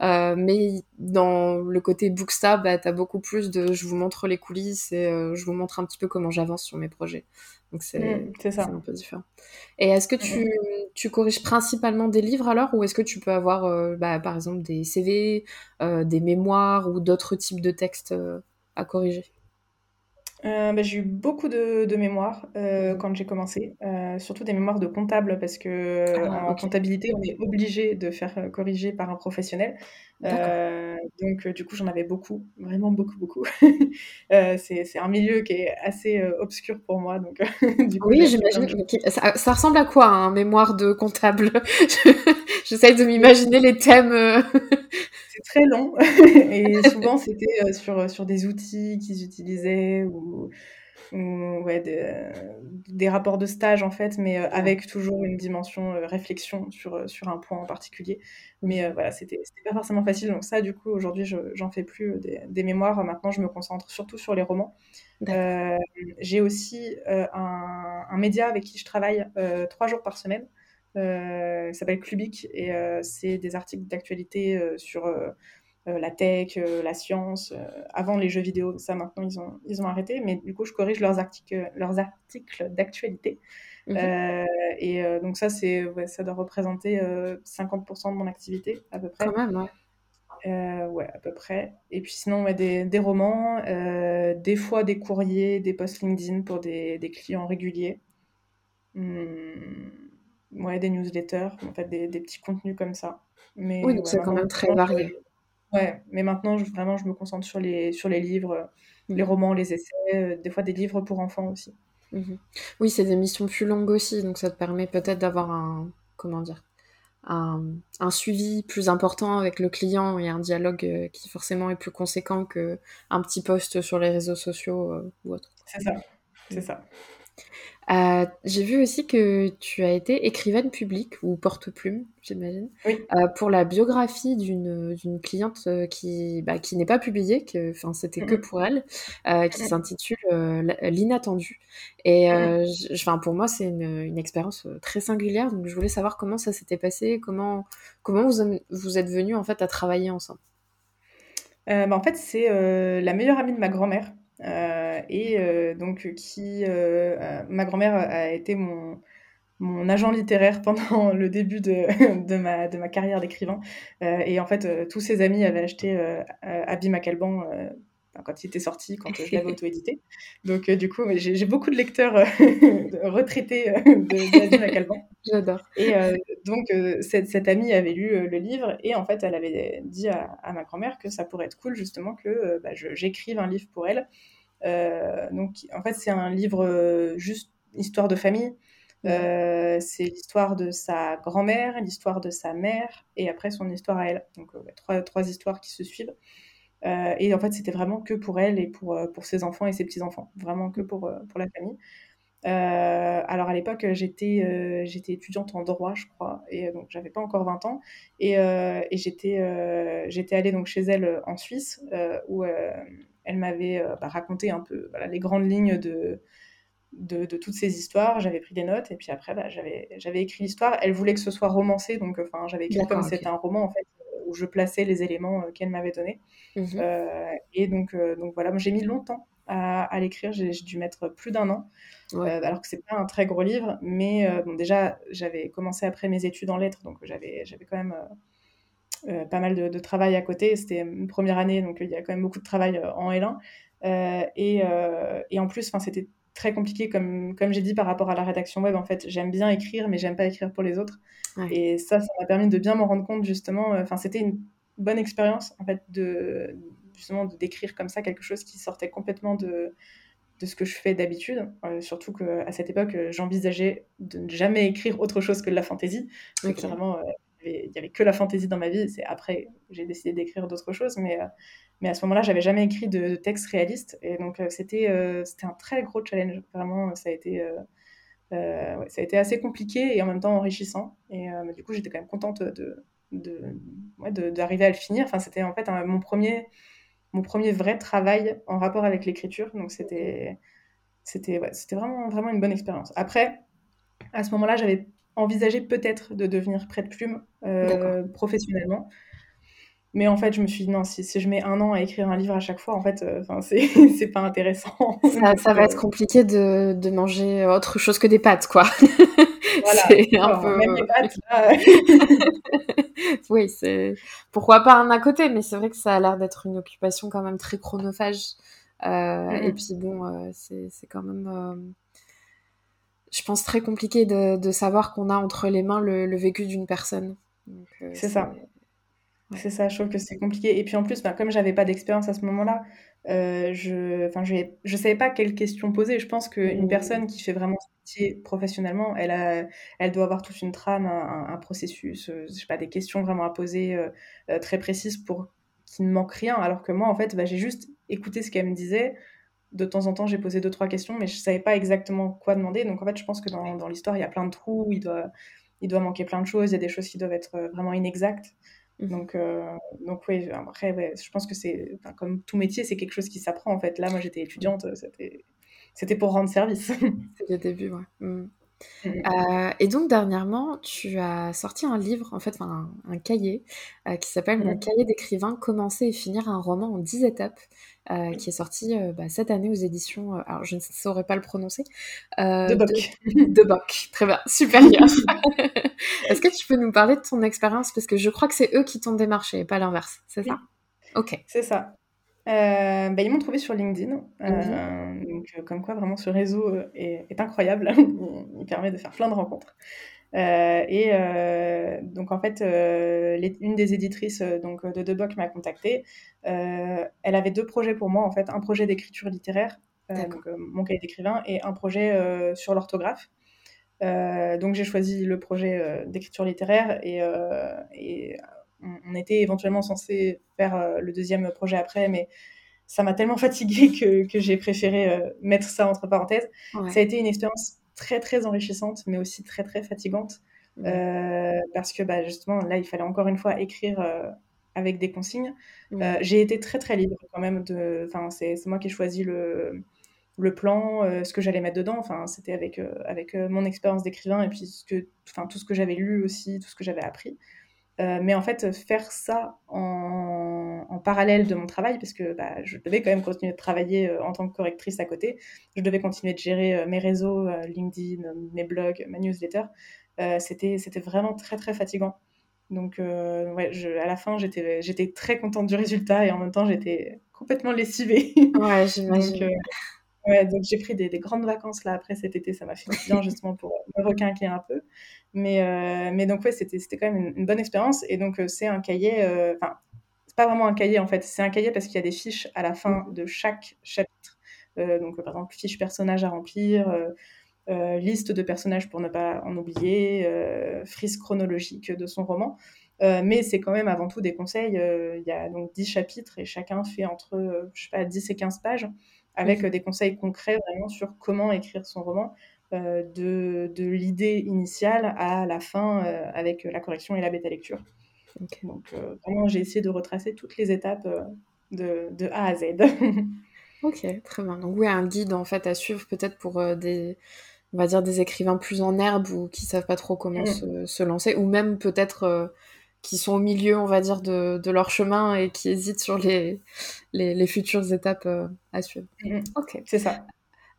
mais dans le côté Booksta, bah, tu as beaucoup plus de je vous montre les coulisses et je vous montre un petit peu comment j'avance sur mes projets. Donc mmh, c'est un peu différent. Et est-ce que tu, tu, corriges principalement des livres alors? Ou est-ce que tu peux avoir euh, bah, par exemple des CV, euh, des mémoires ou d'autres types de textes euh, à corriger? Euh, bah, j'ai eu beaucoup de, de mémoires euh, quand j'ai commencé, euh, surtout des mémoires de comptable parce que ah, en comptabilité, on est obligé de faire corriger par un professionnel. donc du coup, j'en avais beaucoup, vraiment beaucoup, beaucoup. c'est un milieu qui est assez obscur pour moi, donc du coup, Oui, j'imagine. Ça, ça ressemble à quoi un mémoire de comptable? J'essaye de m'imaginer les thèmes, c'est très long et souvent c'était euh, sur, sur des outils qu'ils utilisaient ou, ouais, des, rapports de stage en fait, mais euh, avec toujours une dimension euh, réflexion sur, sur un point en particulier. Mais voilà, c'était pas forcément facile. Donc ça, du coup, aujourd'hui, j'en fais plus des, mémoires. Maintenant, je me concentre surtout sur les romans. J'ai aussi un, un, média avec qui je travaille trois jours par semaine. Euh, il s'appelle Clubic et euh, c'est des articles d'actualité euh, sur la tech, la science, avant les jeux vidéo. Ça, maintenant, ils ont, ils ont arrêté. Mais du coup, je corrige leurs articles, leurs articles d'actualité. Mhm. et donc ça, c'est, ça doit représenter 50% de mon activité à peu près. Quand même, ouais. ouais, à peu près. Et puis sinon, des, des, romans, des fois des courriers, des posts LinkedIn pour des, des clients réguliers. Hmm ouais, des newsletters, en fait, des, des, petits contenus comme ça. Mais, oui, donc c'est quand même très varié. Ouais, mais maintenant, je, vraiment, je me concentre sur les, sur les livres, les mmh. romans, les essais, euh, des fois des livres pour enfants aussi. Mmh oui, c'est des missions plus longues aussi, donc ça te permet peut-être d'avoir un, comment dire, un, un, suivi plus important avec le client et un dialogue euh, qui forcément est plus conséquent qu'un petit post sur les réseaux sociaux euh, ou autre. C'est ça, c'est ça. Euh, j'ai vu aussi que tu as été écrivaine publique ou porte-plume, j'imagine, oui. euh, pour la biographie d'une d'une cliente euh, qui bah, qui n'est pas publiée, que enfin c'était que pour elle, euh, qui s'intitule l'inattendu. Et enfin pour moi c'est une, une expérience très singulière, donc je voulais savoir comment ça s'était passé, comment comment vous vous êtes venus en fait à travailler ensemble. Bah, en fait c'est la meilleure amie de ma grand-mère. Euh, et euh, donc qui euh, ma grand-mère a été mon mon agent littéraire pendant le début de, de, ma, de ma carrière d'écrivain. et en fait, tous ses amis avaient acheté Abby McAlban quand il était sorti, quand je l'avais auto-édité. Donc, du coup, j'ai beaucoup de lecteurs retraités de, de Calvin. J'adore. Et donc, cette, cette, amie avait lu le livre et en fait, elle avait dit à, ma grand-mère que ça pourrait être cool justement que bah, j'écrive un livre pour elle. donc, en fait, c'est un livre juste histoire de famille. Euh, c'est l'histoire de sa grand-mère, l'histoire de sa mère, et après son histoire à elle. Donc trois, trois, histoires qui se suivent. Euh, et en fait, c'était vraiment que pour elle et pour, pour ses enfants et ses petits-enfants. Vraiment que pour, pour la famille. Euh, alors à l'époque, j'étais j'étais étudiante en droit, je crois, et donc j'avais pas encore 20 ans, et, et j'étais j'étais allée donc chez elle en Suisse où elle m'avait bah, raconté un peu voilà, les grandes lignes de de, toutes ces histoires, j'avais pris des notes et puis après bah, j'avais écrit l'histoire. Elle voulait que ce soit romancé, donc enfin j'avais écrit comme c'était un roman en fait où je plaçais les éléments euh, qu'elle m'avait donnés. Mhm. Euh, et donc euh, donc voilà, j'ai mis longtemps à, l'écrire, j'ai dû mettre plus d'un an. alors que c'est pas un très gros livre, mais bon déjà j'avais commencé après mes études en lettres, donc j'avais quand même pas mal de, travail à côté. C'était une première année, donc il y a quand même beaucoup de travail en L1. et, et, en plus, c'était très compliqué, comme, comme j'ai dit par rapport à la rédaction web. En fait, j'aime bien écrire, mais j'aime pas écrire pour les autres. Et ça, ça m'a permis de bien m'en rendre compte, justement. Enfin, c'était une bonne expérience, en fait, de justement d'écrire comme ça quelque chose qui sortait complètement de, de ce que je fais d'habitude. Euh, surtout qu'à cette époque, j'envisageais de ne jamais écrire autre chose que de la fantaisie. Vraiment, euh, il n'y avait que la fantaisie dans ma vie. C'est après, j'ai décidé d'écrire d'autres choses, mais, euh, mais à ce moment-là, j'avais jamais écrit de, texte réaliste. Et donc, euh, c'était euh, c'était un très gros challenge. Vraiment, ça a été. ça a été assez compliqué et en même temps enrichissant. Et du coup, j'étais quand même contente de, d'arriver à le finir. Enfin, c'était en fait mon, premier, mon premier vrai travail en rapport avec l'écriture. Donc, c'était vraiment, vraiment une bonne expérience. Après, à ce moment-là, j'avais envisager peut-être de devenir prête-plume euh, professionnellement. Mais en fait, je me suis dit, non, si, si, je mets un an à écrire un livre à chaque fois, en fait, euh, c'est pas intéressant. Ça, va être compliqué de, de, manger autre chose que des pâtes, quoi. Voilà, c'est un peu... même les pâtes, là... oui, c'est... Pourquoi pas un à côté, mais c'est vrai que ça a l'air d'être une occupation quand même très chronophage. Euh, Et puis bon, euh, c'est quand même je pense, très compliqué de, savoir qu'on a entre les mains le, vécu d'une personne. Euh, c'est ça. C'est ça, je trouve que c'est compliqué. Et puis en plus, bah, comme j'avais pas d'expérience à ce moment-là, euh, je ne je, savais pas quelles questions poser. Je pense qu'une mmh. personne qui fait vraiment ce métier professionnellement, elle, a, elle doit avoir toute une trame, un, processus, euh, je sais pas, des questions vraiment à poser très précises pour qu'il ne manque rien. Alors que moi, en fait, bah, j'ai juste écouté ce qu'elle me disait de temps en temps, j'ai posé deux, trois questions, mais je ne savais pas exactement quoi demander. Donc, en fait, je pense que dans, dans l'histoire, il y a plein de trous, il doit, il doit manquer plein de choses, il y a des choses qui doivent être euh, vraiment inexactes. Mmh. Donc, euh, donc oui, après, je pense que c'est, comme tout métier, c'est quelque chose qui s'apprend, en fait. Là, moi, j'étais étudiante, c'était, c'était pour rendre service. c'est le début, ouais. Mmh. Mmh. Euh, et donc dernièrement, tu as sorti un livre, en fait, un, un cahier, qui s'appelle Mon cahier d'écrivain, commencer et finir un roman en 10 étapes. Euh, qui est sorti euh, bah, cette année aux éditions, euh, alors je ne saurais pas le prononcer. de Boc. De, Boc, très bien, supérieur. Est-ce que tu peux nous parler de ton expérience? Parce que je crois que c'est eux qui t'ont démarché et pas l'inverse, c'est ça? Ok. C'est ça. bah, ils m'ont trouvé sur LinkedIn. Donc, comme quoi, vraiment, ce réseau est, est incroyable. il permet de faire plein de rencontres. Euh, et euh, donc en fait, euh, une des éditrices donc de Deboc m'a contactée. elle avait deux projets pour moi en fait, un projet d'écriture littéraire, donc mon cahier d'écrivain, et un projet sur l'orthographe. donc j'ai choisi le projet d'écriture littéraire et, et on, était éventuellement censé faire le deuxième projet après, mais ça m'a tellement fatiguée que, que j'ai préféré mettre ça entre parenthèses. Ça a été une expérience très très enrichissante, mais aussi très très fatigante. Euh, parce que bah, justement, là, il fallait encore une fois écrire euh, avec des consignes. Euh, j'ai été très très libre quand même. De... Enfin, c'est moi qui ai choisi le, le plan, ce que j'allais mettre dedans. Enfin, c'était avec, avec mon expérience d'écrivain et puis ce que, enfin, tout ce que j'avais lu aussi, tout ce que j'avais appris. Mais en fait, faire ça en en, parallèle de mon travail, parce que bah, je devais quand même continuer de travailler euh, en tant que correctrice à côté. Je devais continuer de gérer euh, mes réseaux, euh, LinkedIn, mes blogs, ma newsletter. c'était, c'était vraiment très, très fatigant. Donc, ouais, je, à la fin, j'étais, très contente du résultat et en même temps, j'étais complètement lessivé. Ouais, j'imagine. Ouais, donc j'ai pris des, grandes vacances là après cet été, ça m'a fait bien justement pour me requinquer un peu. Mais, euh, mais donc ouais, c'était, c'était quand même une, bonne expérience. Et donc euh, c'est un cahier, euh, enfin, c'est pas vraiment un cahier en fait, c'est un cahier parce qu'il y a des fiches à la fin de chaque chapitre. donc par exemple, fiche personnage à remplir, liste de personnages pour ne pas en oublier, frise chronologique de son roman. mais c'est quand même avant tout des conseils. Il y a donc 10 chapitres et chacun fait entre, je sais pas, 10 et 15 pages avec mmh. des conseils concrets vraiment sur comment écrire son roman, de, de l'idée initiale à la fin avec la correction et la bêta lecture. Donc vraiment, j'ai essayé de retracer toutes les étapes de, de, A à Z. ok, très bien. Donc oui, un guide en fait à suivre peut-être pour des, on va dire des écrivains plus en herbe ou qui savent pas trop comment mmh. se, se, lancer, ou même peut-être qui sont au milieu, on va dire, de, de, leur chemin et qui hésitent sur les, les, les futures étapes euh, à suivre. Mm-hmm. Ok, c'est ça.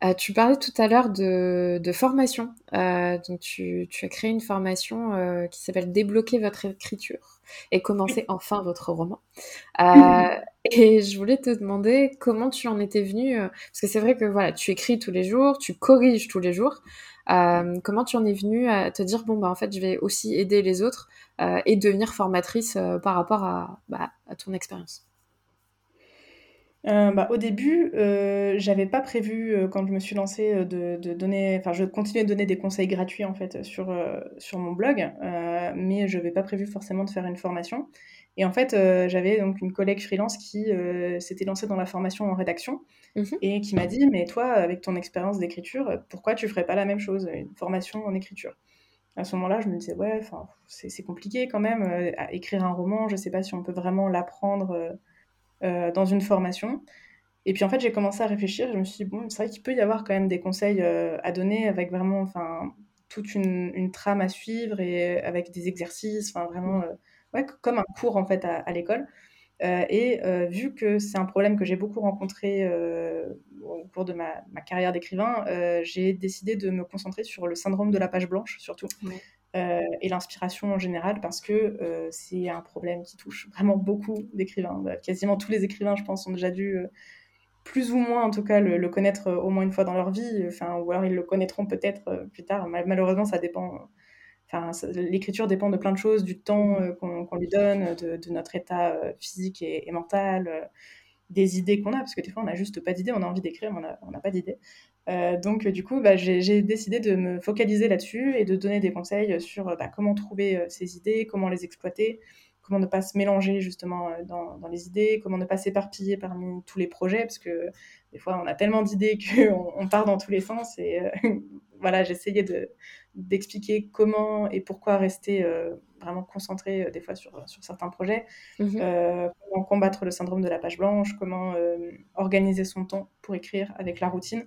Euh, tu parlais tout à l'heure de, de, formation. Euh, donc, tu, tu, as créé une formation euh, qui s'appelle Débloquer votre écriture et commencer enfin votre roman. Mm-hmm. Et je voulais te demander comment tu en étais venue, parce que c'est vrai que voilà, tu écris tous les jours, tu corriges tous les jours. Euh, comment tu en es venue à te dire bon bah en fait je vais aussi aider les autres euh, et devenir formatrice euh, par rapport à, bah, ton expérience? Bah, au début, j'avais pas prévu quand je me suis lancée de, donner, enfin je continuais de donner des conseils gratuits en fait sur mon blog, mais je n'avais pas prévu forcément de faire une formation. Et en fait, j'avais donc une collègue freelance qui s'était lancée dans la formation en rédaction Mmh et qui m'a dit, mais toi, avec ton expérience d'écriture, pourquoi tu ferais pas la même chose, une formation en écriture? À ce moment-là, je me disais, ouais, c'est compliqué quand même, euh, à écrire un roman, je ne sais pas si on peut vraiment l'apprendre euh, euh, dans une formation. Et puis en fait, j'ai commencé à réfléchir, je me suis dit, bon, c'est vrai qu'il peut y avoir quand même des conseils à donner avec vraiment, toute une, trame à suivre et avec des exercices, enfin, vraiment, mmh. Ouais, comme un cours en fait à l'école. Euh, et euh, vu que c'est un problème que j'ai beaucoup rencontré euh, au cours de ma, carrière d'écrivain, j'ai décidé de me concentrer sur le syndrome de la page blanche surtout. et l'inspiration en général parce que c'est un problème qui touche vraiment beaucoup d'écrivains. Bah, quasiment tous les écrivains, je pense, ont déjà dû plus ou moins, en tout cas, le, connaître au moins une fois dans leur vie. Enfin, ou alors ils le connaîtront peut-être plus tard. Malheureusement, ça dépend l'écriture dépend de plein de choses, du temps euh, qu'on lui donne, de, notre état euh, physique et, mental, euh, des idées qu'on a, parce que des fois on n'a juste pas d'idées, on a envie d'écrire, mais on n'a pas d'idées. donc du coup, bah, j'ai décidé de me focaliser là-dessus et de donner des conseils sur bah, comment trouver ces idées, comment les exploiter, comment ne pas se mélanger justement dans, les idées, comment ne pas s'éparpiller parmi tous les projets, parce que des fois on a tellement d'idées qu'on on part dans tous les sens et voilà, j'essayais d'expliquer comment et pourquoi rester euh, vraiment concentré euh, des fois sur, sur certains projets, mhm. euh, comment combattre le syndrome de la page blanche, comment organiser son temps pour écrire avec la routine.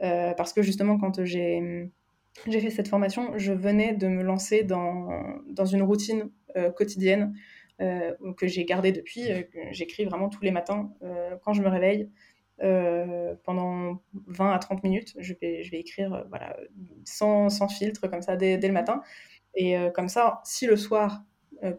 parce que justement, quand j'ai j'ai fait cette formation, je venais de me lancer dans, dans une routine quotidienne que j'ai gardée depuis. J'écris vraiment tous les matins quand je me réveille. Euh, pendant 20 à 30 minutes. Je vais, je vais écrire euh, voilà, sans, sans, filtre, comme ça, dès, dès le matin. Et euh, comme ça, si le soir,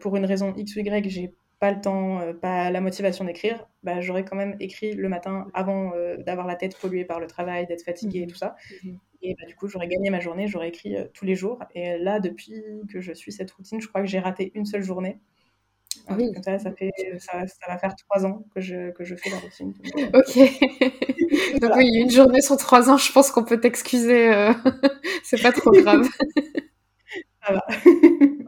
pour une raison X ou Y, j'ai pas le temps, pas la motivation d'écrire, bah, j'aurais quand même écrit le matin avant d'avoir la tête polluée par le travail, d'être fatiguée et mmh tout ça. Mmh et bah, du coup, j'aurais gagné ma journée, j'aurais écrit tous les jours. Et là, depuis que je suis cette routine, je crois que j'ai raté une seule journée. Oui. ça, ça, fait, ça, ça, va faire trois ans que je, que je fais la routine. ok. Donc oui, une journée sur trois ans, je pense qu'on peut t'excuser. Euh... c'est pas trop grave. ça va.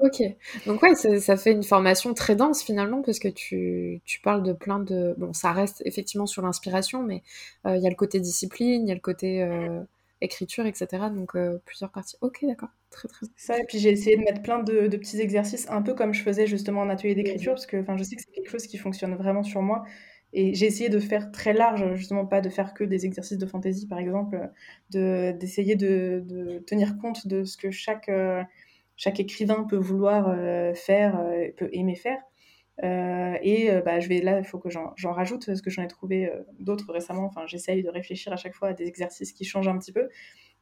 ok. Donc ouais, ça, fait une formation très dense finalement, parce que tu, tu, parles de plein de... Bon, ça reste effectivement sur l'inspiration, mais euh, il y a le côté discipline, il y a le côté... Euh écriture, etc. Donc euh, plusieurs parties. Ok, d'accord. Très très bien. Ça, et puis j'ai essayé de mettre plein de, petits exercices, un peu comme je faisais justement en atelier d'écriture, parce que je sais que c'est quelque chose qui fonctionne vraiment sur moi. Et j'ai essayé de faire très large, justement pas de faire que des exercices de fantaisie, par exemple, d'essayer de, de, tenir compte de ce que chaque, euh, chaque écrivain peut vouloir euh, faire, peut aimer faire. Euh, et euh, bah, je vais là, il faut que j'en rajoute parce que j'en ai trouvé euh, d'autres récemment. Enfin, j'essaye de réfléchir à chaque fois à des exercices qui changent un petit peu.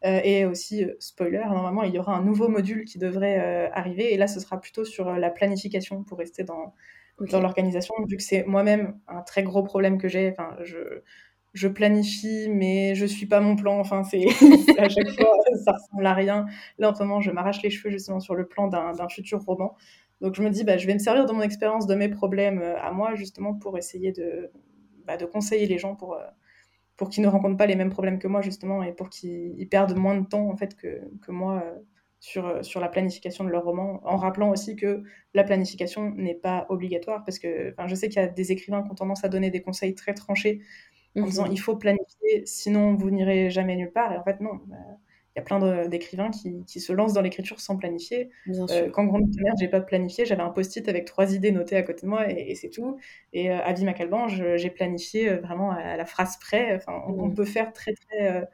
Et aussi, spoiler, normalement, il y aura un nouveau module qui devrait arriver. Et là, ce sera plutôt sur la planification pour rester dans, dans l'organisation, vu que c'est moi-même un très gros problème que j'ai. Enfin, je, je planifie, mais je suis pas mon plan. Enfin, c'est à chaque fois, ça ressemble à rien. Là, en ce moment, je m'arrache les cheveux justement sur le plan d'un futur roman. Donc, je me dis, bah, je vais me servir de mon expérience, de mes problèmes euh, à moi, justement, pour essayer de, bah, de conseiller les gens pour, euh, pour qu'ils ne rencontrent pas les mêmes problèmes que moi, justement, et pour qu'ils perdent moins de temps, en fait, que, que moi. Euh, sur, sur la planification de leur roman, en rappelant aussi que la planification n'est pas obligatoire, parce que je sais qu'il y a des écrivains qui ont tendance à donner des conseils très tranchés en disant mhm. il faut planifier, sinon vous n'irez jamais nulle part. Et en fait, non. Il y a plein d'écrivains qui, qui, se lancent dans l'écriture sans planifier. Euh, quand Grand je j'ai pas planifié, j'avais un post-it avec trois idées notées à côté de moi et, c'est tout. Et euh, à Vie Macalban, j'ai planifié euh, vraiment à, la phrase près. Enfin, on, mhm. peut faire très, très. Euh,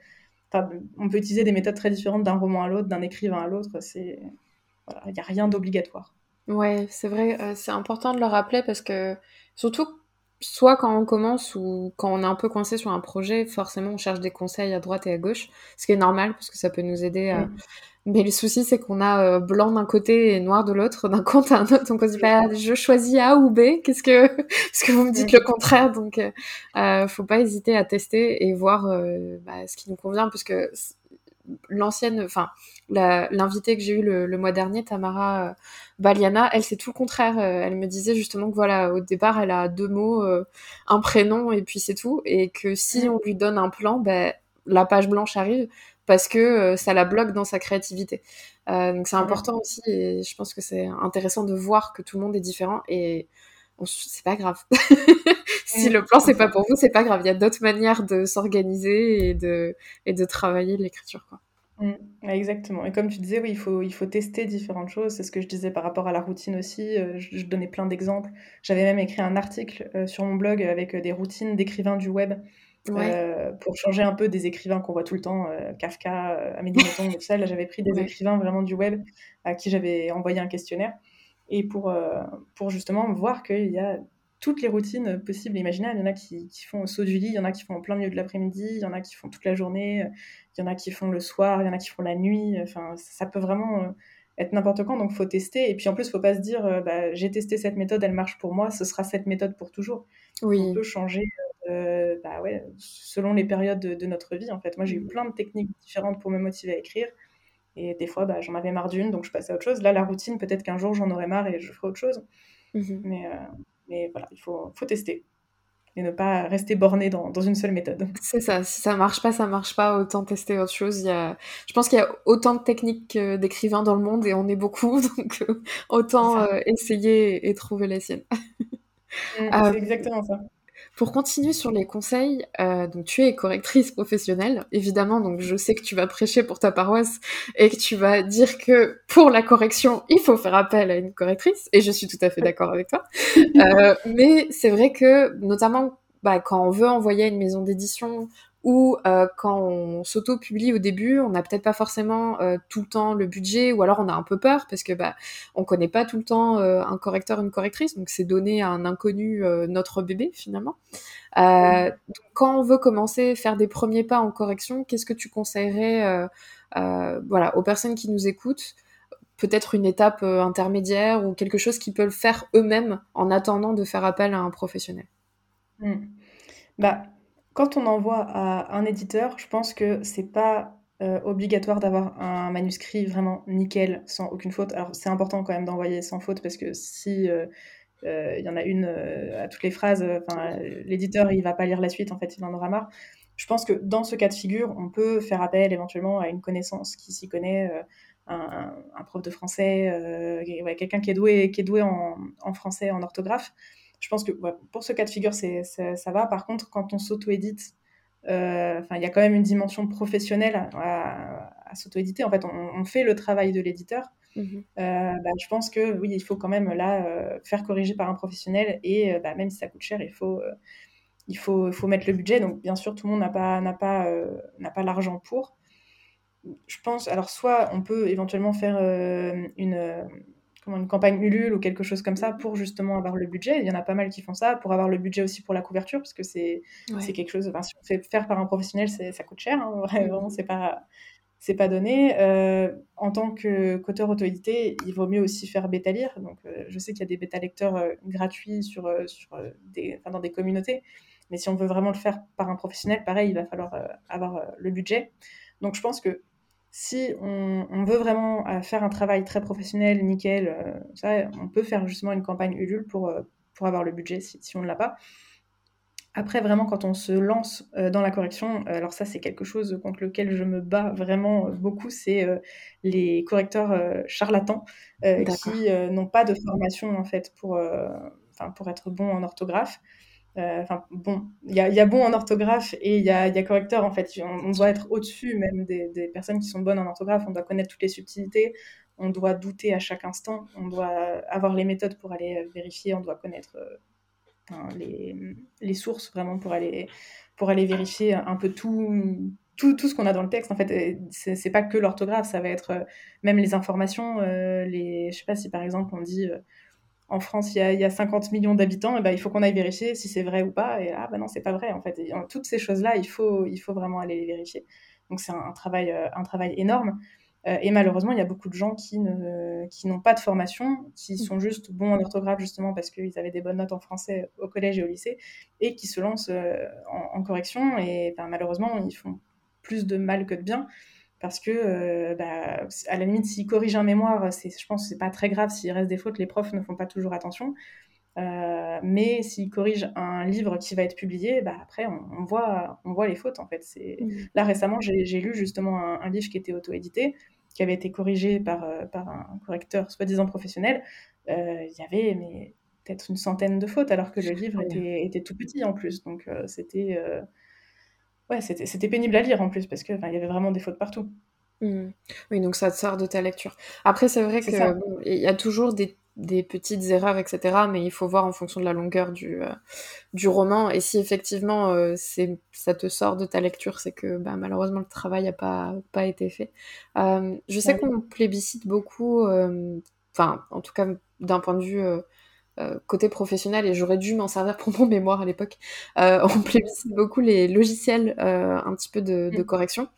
on peut utiliser des méthodes très différentes d'un roman à l'autre, d'un écrivain à l'autre. C'est. il n'y a rien d'obligatoire. Ouais, c'est vrai, c'est important de le rappeler parce que, surtout soit quand on commence ou quand on est un peu coincé sur un projet, forcément on cherche des conseils à droite et à gauche, ce qui est normal parce que ça peut nous aider à... Mais le souci, c'est qu'on a euh, blanc d'un côté et noir de l'autre, d'un compte à un autre. Donc on se dit, bah, je choisis A ou B. Qu'est-ce que, parce que vous me dites le contraire? Donc, euh, euh, faut pas hésiter à tester et voir euh, bah, ce qui nous convient, puisque l'ancienne, enfin, l'invitée que j'ai eue le, mois dernier, Tamara euh, Baliana, elle, c'est tout le contraire. Euh, elle me disait justement que voilà, au départ, elle a deux mots, euh, un prénom et puis c'est tout. Et que si on lui donne un plan, ben, la page blanche arrive parce que ça la bloque dans sa créativité. donc c'est important aussi et je pense que c'est intéressant de voir que tout le monde est différent et c'est pas grave. si le plan c'est pas pour vous, c'est pas grave. Il y a d'autres manières de s'organiser et de, et de travailler l'écriture. Quoi. Mm. exactement. Et comme tu disais, oui, il faut, il faut tester différentes choses. C'est ce que je disais par rapport à la routine aussi. Euh, je, donnais plein d'exemples. J'avais même écrit un article euh, sur mon blog avec euh, des routines d'écrivains du web pour changer un peu des écrivains qu'on voit tout le temps, Kafka, Amélie Nothomb, tout ça. Là, j'avais pris des écrivains vraiment du web à qui j'avais envoyé un questionnaire et pour, pour justement voir qu'il y a toutes les routines possibles et imaginables. Il y en a qui, qui, font au saut du lit, il y en a qui font en plein milieu de l'après-midi, il y en a qui font toute la journée, il y en a qui font le soir, il y en a qui font la nuit. Enfin, ça peut vraiment euh, être n'importe quand, donc faut tester. Et puis en plus, faut pas se dire, euh, bah, j'ai testé cette méthode, elle marche pour moi, ce sera cette méthode pour toujours. Oui. On peut changer, euh, bah ouais, selon les périodes de, notre vie. En fait, moi, j'ai eu mmh. plein de techniques différentes pour me motiver à écrire. Et des fois, bah, j'en avais marre d'une, donc je passais à autre chose. Là, la routine, peut-être qu'un jour, j'en aurai marre et je ferai autre chose. Mmh mais, mais voilà, il faut, faut tester et ne pas rester borné dans, dans une seule méthode. C'est ça, si ça marche pas, ça marche pas, autant tester autre chose. Il y a... Je pense qu'il y a autant de techniques d'écrivains dans le monde et on est beaucoup, donc euh, autant euh, essayer et trouver les siennes. Mmh, euh, c'est exactement ça. Pour continuer sur les conseils, euh, donc tu es correctrice professionnelle, évidemment, donc je sais que tu vas prêcher pour ta paroisse et que tu vas dire que pour la correction, il faut faire appel à une correctrice, et je suis tout à fait d'accord avec toi. Euh, mais c'est vrai que, notamment, bah, quand on veut envoyer à une maison d'édition ou euh, quand on s'auto-publie au début, on n'a peut-être pas forcément euh, tout le temps le budget, ou alors on a un peu peur parce que bah on connaît pas tout le temps euh, un correcteur, une correctrice, donc c'est donner à un inconnu notre bébé finalement. Quand on veut commencer, faire des premiers pas en correction, qu'est-ce que tu conseillerais, voilà, aux personnes qui nous écoutent? Peut-être une étape intermédiaire ou quelque chose qu'ils peuvent faire eux-mêmes en attendant de faire appel à un professionnel. Mmh. Bah quand on envoie à un éditeur, je pense que c'est pas euh, obligatoire d'avoir un manuscrit vraiment nickel, sans aucune faute. Alors c'est important quand même d'envoyer sans faute parce que si euh, euh, il y en a une à toutes les phrases, l'éditeur il va pas lire la suite, en fait il en aura marre. Je pense que dans ce cas de figure, on peut faire appel éventuellement à une connaissance qui s'y connaît, un, prof de français, quelqu'un qui est doué, qui est doué en, en français, en orthographe je pense que pour ce cas de figure, c'est, ça va. Par contre, quand on s'auto-édite, euh, il y a quand même une dimension professionnelle à, s'auto-éditer. En fait, on, fait le travail de l'éditeur. Mhm. Euh, bah, je pense que oui, il faut quand même là euh, faire corriger par un professionnel et bah, même si ça coûte cher, il faut, il faut, faut mettre le budget. Donc bien sûr, tout le monde n'a pas, n'a pas, n'a pas l'argent pour. Je pense, alors soit on peut éventuellement faire une une campagne Ulule ou quelque chose comme ça pour justement avoir le budget. Il y en a pas mal qui font ça pour avoir le budget aussi pour la couverture parce que c'est c'est quelque chose. si on fait faire par un professionnel, ça coûte cher. Hein, vraiment, c'est pas c'est pas donné. Euh, en tant que qu'auteur auto-édité, il vaut mieux aussi faire bêta lire. Donc, euh, je sais qu'il y a des bêta lecteurs euh, gratuits sur, sur des, dans des communautés. Mais si on veut vraiment le faire par un professionnel, pareil, il va falloir avoir le budget. Donc, je pense que si on, veut vraiment faire un travail très professionnel, nickel, ça, on peut faire justement une campagne Ulule pour, pour avoir le budget si, si on ne l'a pas. Après, vraiment, quand on se lance euh, dans la correction, euh, alors ça, c'est quelque chose contre lequel je me bats vraiment euh, beaucoup, c'est les correcteurs charlatans qui n'ont pas de formation, en fait, pour, pour être bon en orthographe. Enfin, bon, il y a, bon en orthographe et il y a, correcteur, en fait. On, doit être au-dessus même des, personnes qui sont bonnes en orthographe. On doit connaître toutes les subtilités. On doit douter à chaque instant. On doit avoir les méthodes pour aller vérifier. On doit connaître les, les, sources vraiment pour aller, pour aller vérifier un peu tout, tout, ce qu'on a dans le texte. En fait, c'est pas que l'orthographe, ça va être euh, même les informations. Euh, les, je sais pas si par exemple on dit euh, en France il y, a, il y a 50 millions d'habitants, et ben, il faut qu'on aille vérifier si c'est vrai ou pas. Et ah ben non, c'est pas vrai en fait. toutes ces choses-là, il faut, il faut vraiment aller les vérifier. Donc c'est un, travail, un travail énorme. Euh, et malheureusement, il y a beaucoup de gens qui, ne, qui n'ont pas de formation, qui mm. sont juste bons en orthographe justement parce qu'ils avaient des bonnes notes en français au collège et au lycée, et qui se lancent euh, en, correction. Et ben, malheureusement, ils font plus de mal que de bien. Parce que, euh, bah, à la limite, s'ils corrigent un mémoire, c'est, je pense que c'est pas très grave. S'il reste des fautes, les profs ne font pas toujours attention. mais s'ils corrigent un livre qui va être publié, bah, après, on, voit, on voit les fautes, en fait. C'est... Mm. Là, récemment, j'ai, lu justement un, un, livre qui était auto-édité qui avait été corrigé par, euh, par un correcteur soi-disant professionnel, euh, il y avait mais, peut-être une centaine de fautes, alors que le livre était, était tout petit en plus. Donc euh, c'était ouais, c'était pénible à lire en plus, parce qu'il y avait vraiment des fautes partout. Mmh. Oui, donc ça te sort de ta lecture. Après, c'est vrai qu'il il y a toujours des des petites erreurs, etc. Mais il faut voir en fonction de la longueur du, euh, du roman. Et si effectivement euh, c'est, ça te sort de ta lecture, c'est que bah, malheureusement le travail n'a pas, pas été fait. Euh, je sais qu'on plébiscite beaucoup, enfin en tout cas d'un point de vue euh, côté professionnel et j'aurais dû m'en servir pour mon mémoire à l'époque. Euh, on plébiscite beaucoup les logiciels euh, un petit peu de, de correction,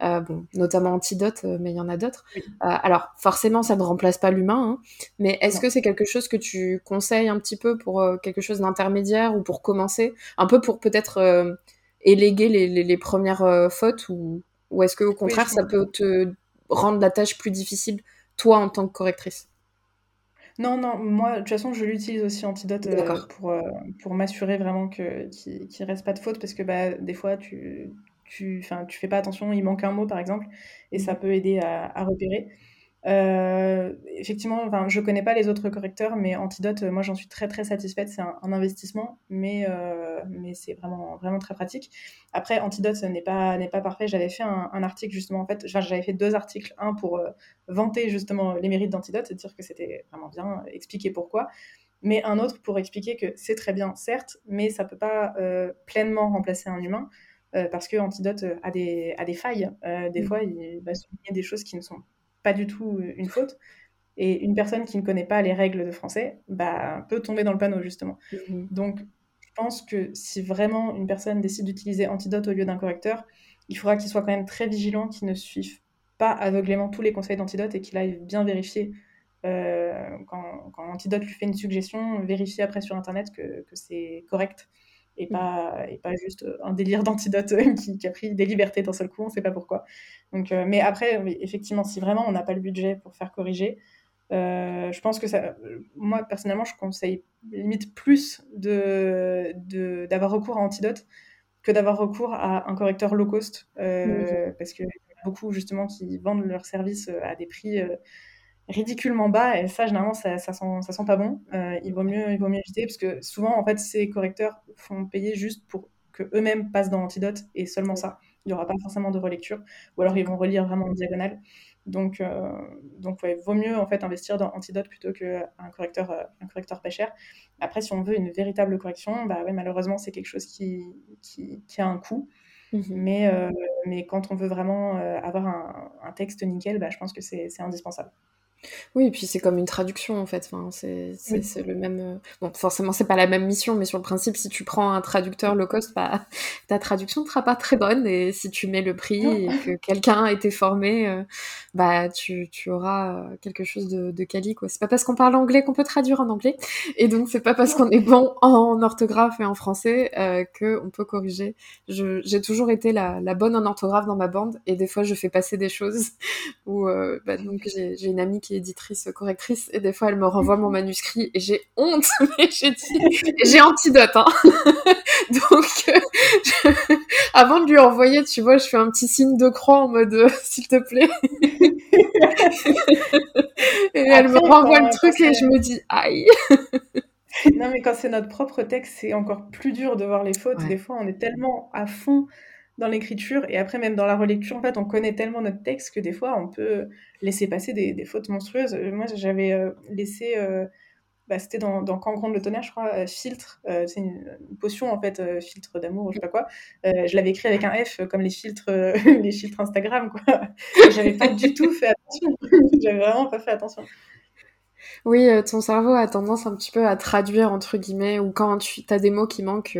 bon, notamment Antidote, mais il y en a d'autres. alors forcément, ça ne remplace pas l'humain, hein, mais est-ce que c'est quelque chose que tu conseilles un petit peu pour quelque chose d'intermédiaire ou pour commencer, un peu pour peut-être éléguer les, les, les premières fautes ou, ou est-ce que au contraire ça peut te rendre la tâche plus difficile toi en tant que correctrice? Non, non, moi, de toute façon, je l'utilise aussi Antidote euh, pour, euh, pour m'assurer vraiment que, qu'il ne reste pas de faute parce que bah, des fois, tu, tu, tu fais pas attention, il manque un mot par exemple, et ça mmh. peut aider à, à repérer. Euh, effectivement, enfin, je connais pas les autres correcteurs, mais Antidote, moi j'en suis très très satisfaite. C'est un, investissement, mais, euh, mais c'est vraiment, vraiment très pratique. Après, Antidote n'est pas, n'est pas parfait. J'avais fait un, article justement, en fait, j'avais fait deux articles. Un pour euh, vanter justement les mérites d'Antidote, dire que c'était vraiment bien, expliquer pourquoi. Mais un autre pour expliquer que c'est très bien, certes, mais ça peut pas pleinement remplacer un humain. parce que Antidote a des, a des failles. des mmh. fois, il va souligner des choses qui ne sont pas du tout une faute. Et une personne qui ne connaît pas les règles de français bah, peut tomber dans le panneau, justement. Mhm. Donc, je pense que si vraiment une personne décide d'utiliser Antidote au lieu d'un correcteur, il faudra qu'il soit quand même très vigilant, qu'il ne suive pas aveuglément tous les conseils d'Antidote et qu'il aille bien vérifier euh, quand, quand, Antidote lui fait une suggestion, vérifier après sur Internet que, que c'est correct et pas, et pas juste un délire d'antidote qui, qui, a pris des libertés d'un seul coup, on ne sait pas pourquoi. Donc, euh, mais après, effectivement, si vraiment on n'a pas le budget pour faire corriger, euh, je pense que ça, moi personnellement, je conseille limite plus de, d'avoir recours à Antidote que d'avoir recours à un correcteur low cost, euh, parce qu'il y a beaucoup justement qui vendent leurs services à des prix ridiculement bas et ça généralement ça, ça, sent, ça sent pas bon. Euh, il vaut mieux il vaut mieux éviter parce que souvent en fait ces correcteurs font payer juste pour que eux-mêmes passent dans Antidote et seulement ça. Il n'y aura pas forcément de relecture ou alors ils vont relire vraiment en diagonale. Donc euh, donc ouais, vaut mieux en fait investir dans Antidote plutôt qu'un correcteur euh, un correcteur pas cher. Après si on veut une véritable correction bah ouais malheureusement c'est quelque chose qui, qui, qui a un coût. Mmh mais, mais quand on veut vraiment avoir un, un texte nickel, bah, je pense que c'est indispensable. Oui, et puis c'est comme une traduction en fait. Enfin, c'est le même. Euh, bon, forcément, c'est pas la même mission, mais sur le principe, si tu prends un traducteur low cost, bah, ta traduction ne sera pas très bonne. Et si tu mets le prix et que quelqu'un a été formé, euh, bah, tu, tu, auras euh, quelque chose de, de quali. Quoi. C'est pas parce qu'on parle anglais qu'on peut traduire en anglais. Et donc, c'est pas parce qu'on est bon en orthographe et en français euh, qu'on peut corriger. J'ai toujours été la, la, bonne en orthographe dans ma bande. Et des fois, je fais passer des choses où bah, donc j'ai une amie qui éditrice, correctrice, et des fois elle me renvoie mon manuscrit et j'ai honte, mais j'ai dit, j'ai antidote, hein. Donc, euh, avant de lui envoyer, tu vois, je fais un petit signe de croix en mode, euh, s'il te plaît. et elle me renvoie le truc et je me dis, aïe. non, mais quand c'est notre propre texte, c'est encore plus dur de voir les fautes. Des fois, on est tellement à fond dans l'écriture et après même dans la relecture, en fait, on connaît tellement notre texte que des fois, on peut laisser passer des, fautes monstrueuses. Euh, moi, j'avais euh, laissé, euh, bah, c'était dans, dans de le tonnerre, je crois, filtre, c'est une, potion en fait, filtre d'amour, je sais pas quoi. je l'avais écrit avec un F, comme les filtres, les filtres Instagram, quoi. J'avais pas du tout fait attention. J'avais vraiment pas fait attention. Oui, ton cerveau a tendance un petit peu à traduire entre guillemets, ou quand tu as des mots qui manquent,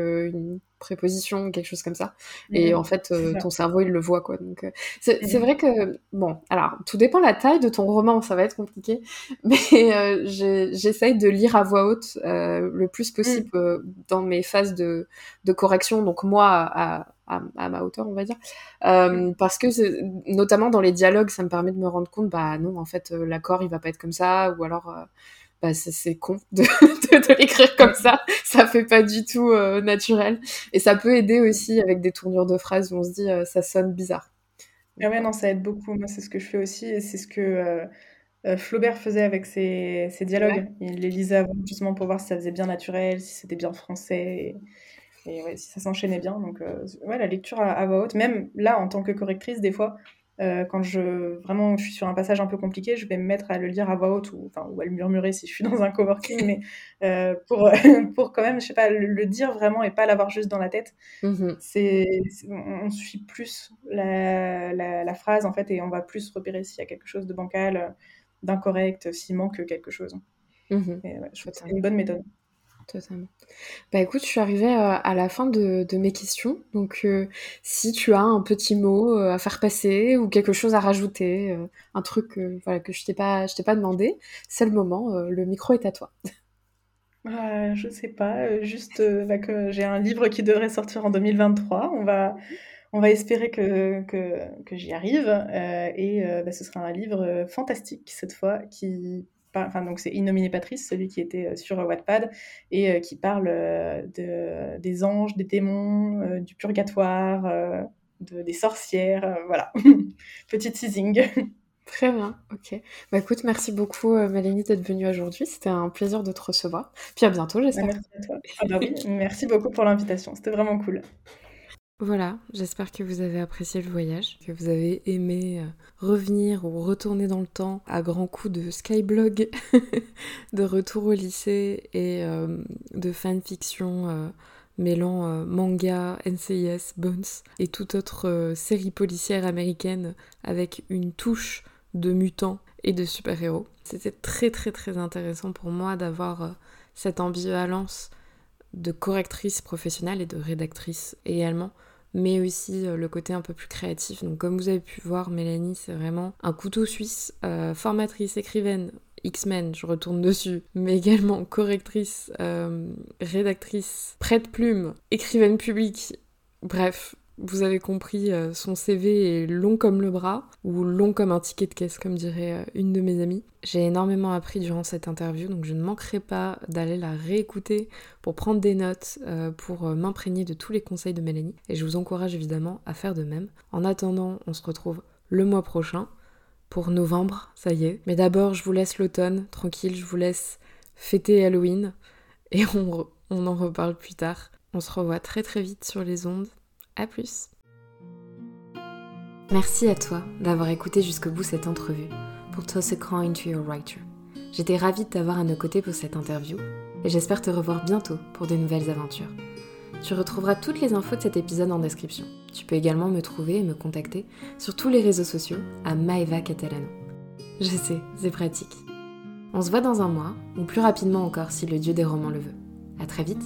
préposition, quelque chose comme ça. Et mmh. en fait, euh, ton cerveau, il le voit, quoi. Donc, euh, c'est mmh. vrai que, bon, alors, tout dépend de la taille de ton roman, ça va être compliqué, mais euh, j'essaye de lire à voix haute le plus possible mmh. dans mes phases de, de, correction, donc moi, à, à, ma hauteur, on va dire. parce que, notamment dans les dialogues, ça me permet de me rendre compte, bah non, en fait, l'accord, il va pas être comme ça, ou alors bah, c'est con de, de, l'écrire comme ça. Ça fait pas du tout euh, naturel. Et ça peut aider aussi avec des tournures de phrases où on se dit euh, ça sonne bizarre. Ah ouais, non, ça aide beaucoup. Moi, c'est ce que je fais aussi. Et c'est ce que euh, Flaubert faisait avec ses, ses dialogues. Il les lisait avant, justement, pour voir si ça faisait bien naturel, si c'était bien français. Et, ouais, si ça s'enchaînait bien. Donc, ouais, la lecture à, à voix haute, même là, en tant que correctrice, des fois, euh, quand je vraiment je suis sur un passage un peu compliqué, je vais me mettre à le lire à voix haute ou, enfin, ou à le murmurer si je suis dans un coworking, mais euh, pour, pour quand même, je sais pas, le, dire vraiment et pas l'avoir juste dans la tête. Mmh c'est, on, suit plus la, la, phrase en fait et on va plus repérer s'il y a quelque chose de bancal, d'incorrect, s'il manque quelque chose. Mmh je trouve que c'est une bonne méthode totalement. Bah écoute, je suis arrivée euh, à la fin de, mes questions. Donc euh, si tu as un petit mot euh, à faire passer ou quelque chose à rajouter, un truc voilà, que je t'ai pas, je t'ai pas demandé, c'est le moment. le micro est à toi. Euh, je sais pas, juste bah, que j'ai un livre qui devrait sortir en 2023. On va, on va espérer que, que, que j'y arrive. et bah, ce sera un livre fantastique cette fois qui enfin donc c'est Innominé Patrice, celui qui était euh, sur Wattpad et euh, qui parle euh, de, des anges, des démons, du purgatoire, de, des sorcières, voilà. Petit teasing. Très bien, ok. Bah écoute, merci beaucoup Mélanie d'être venue aujourd'hui. C'était un plaisir de te recevoir. Puis à bientôt, j'espère. Merci à toi. Ah bah oui, merci beaucoup pour l'invitation. C'était vraiment cool. Voilà, j'espère que vous avez apprécié le voyage, que vous avez aimé euh, revenir ou retourner dans le temps à grands coups de skyblog, de retour au lycée et euh, de fanfiction euh, mêlant manga, NCIS, Bones et toute autre série policière américaine avec une touche de mutants et de super-héros. C'était très très très intéressant pour moi d'avoir cette ambivalence de correctrice professionnelle et de rédactrice également mais aussi euh, le côté un peu plus créatif. Donc comme vous avez pu voir, Mélanie, c'est vraiment un couteau suisse, euh, formatrice, écrivaine, X-Men, je retourne dessus, mais également correctrice, euh, rédactrice, prête-plume, écrivaine publique, bref, vous avez compris, euh, son CV est long comme le bras, ou long comme un ticket de caisse, comme dirait euh, une de mes amies. J'ai énormément appris durant cette interview, donc je ne manquerai pas d'aller la réécouter pour prendre des notes, euh, pour m'imprégner de tous les conseils de Mélanie. Et je vous encourage évidemment à faire de même. En attendant, on se retrouve le mois prochain pour novembre, ça y est. Mais d'abord, je vous laisse l'automne, tranquille, je vous laisse fêter Halloween, et on, on en reparle plus tard. On se revoit très très vite sur les ondes. A plus Merci à toi d'avoir écouté jusqu'au bout cette entrevue pour Toss a Coin to Your Writer. J'étais ravie de t'avoir à nos côtés pour cette interview et j'espère te revoir bientôt pour de nouvelles aventures. Tu retrouveras toutes les infos de cet épisode en description. Tu peux également me trouver et me contacter sur tous les réseaux sociaux à Maeva Catalano. Je sais, c'est pratique. On se voit dans un mois, ou plus rapidement encore si le dieu des romans le veut. À très vite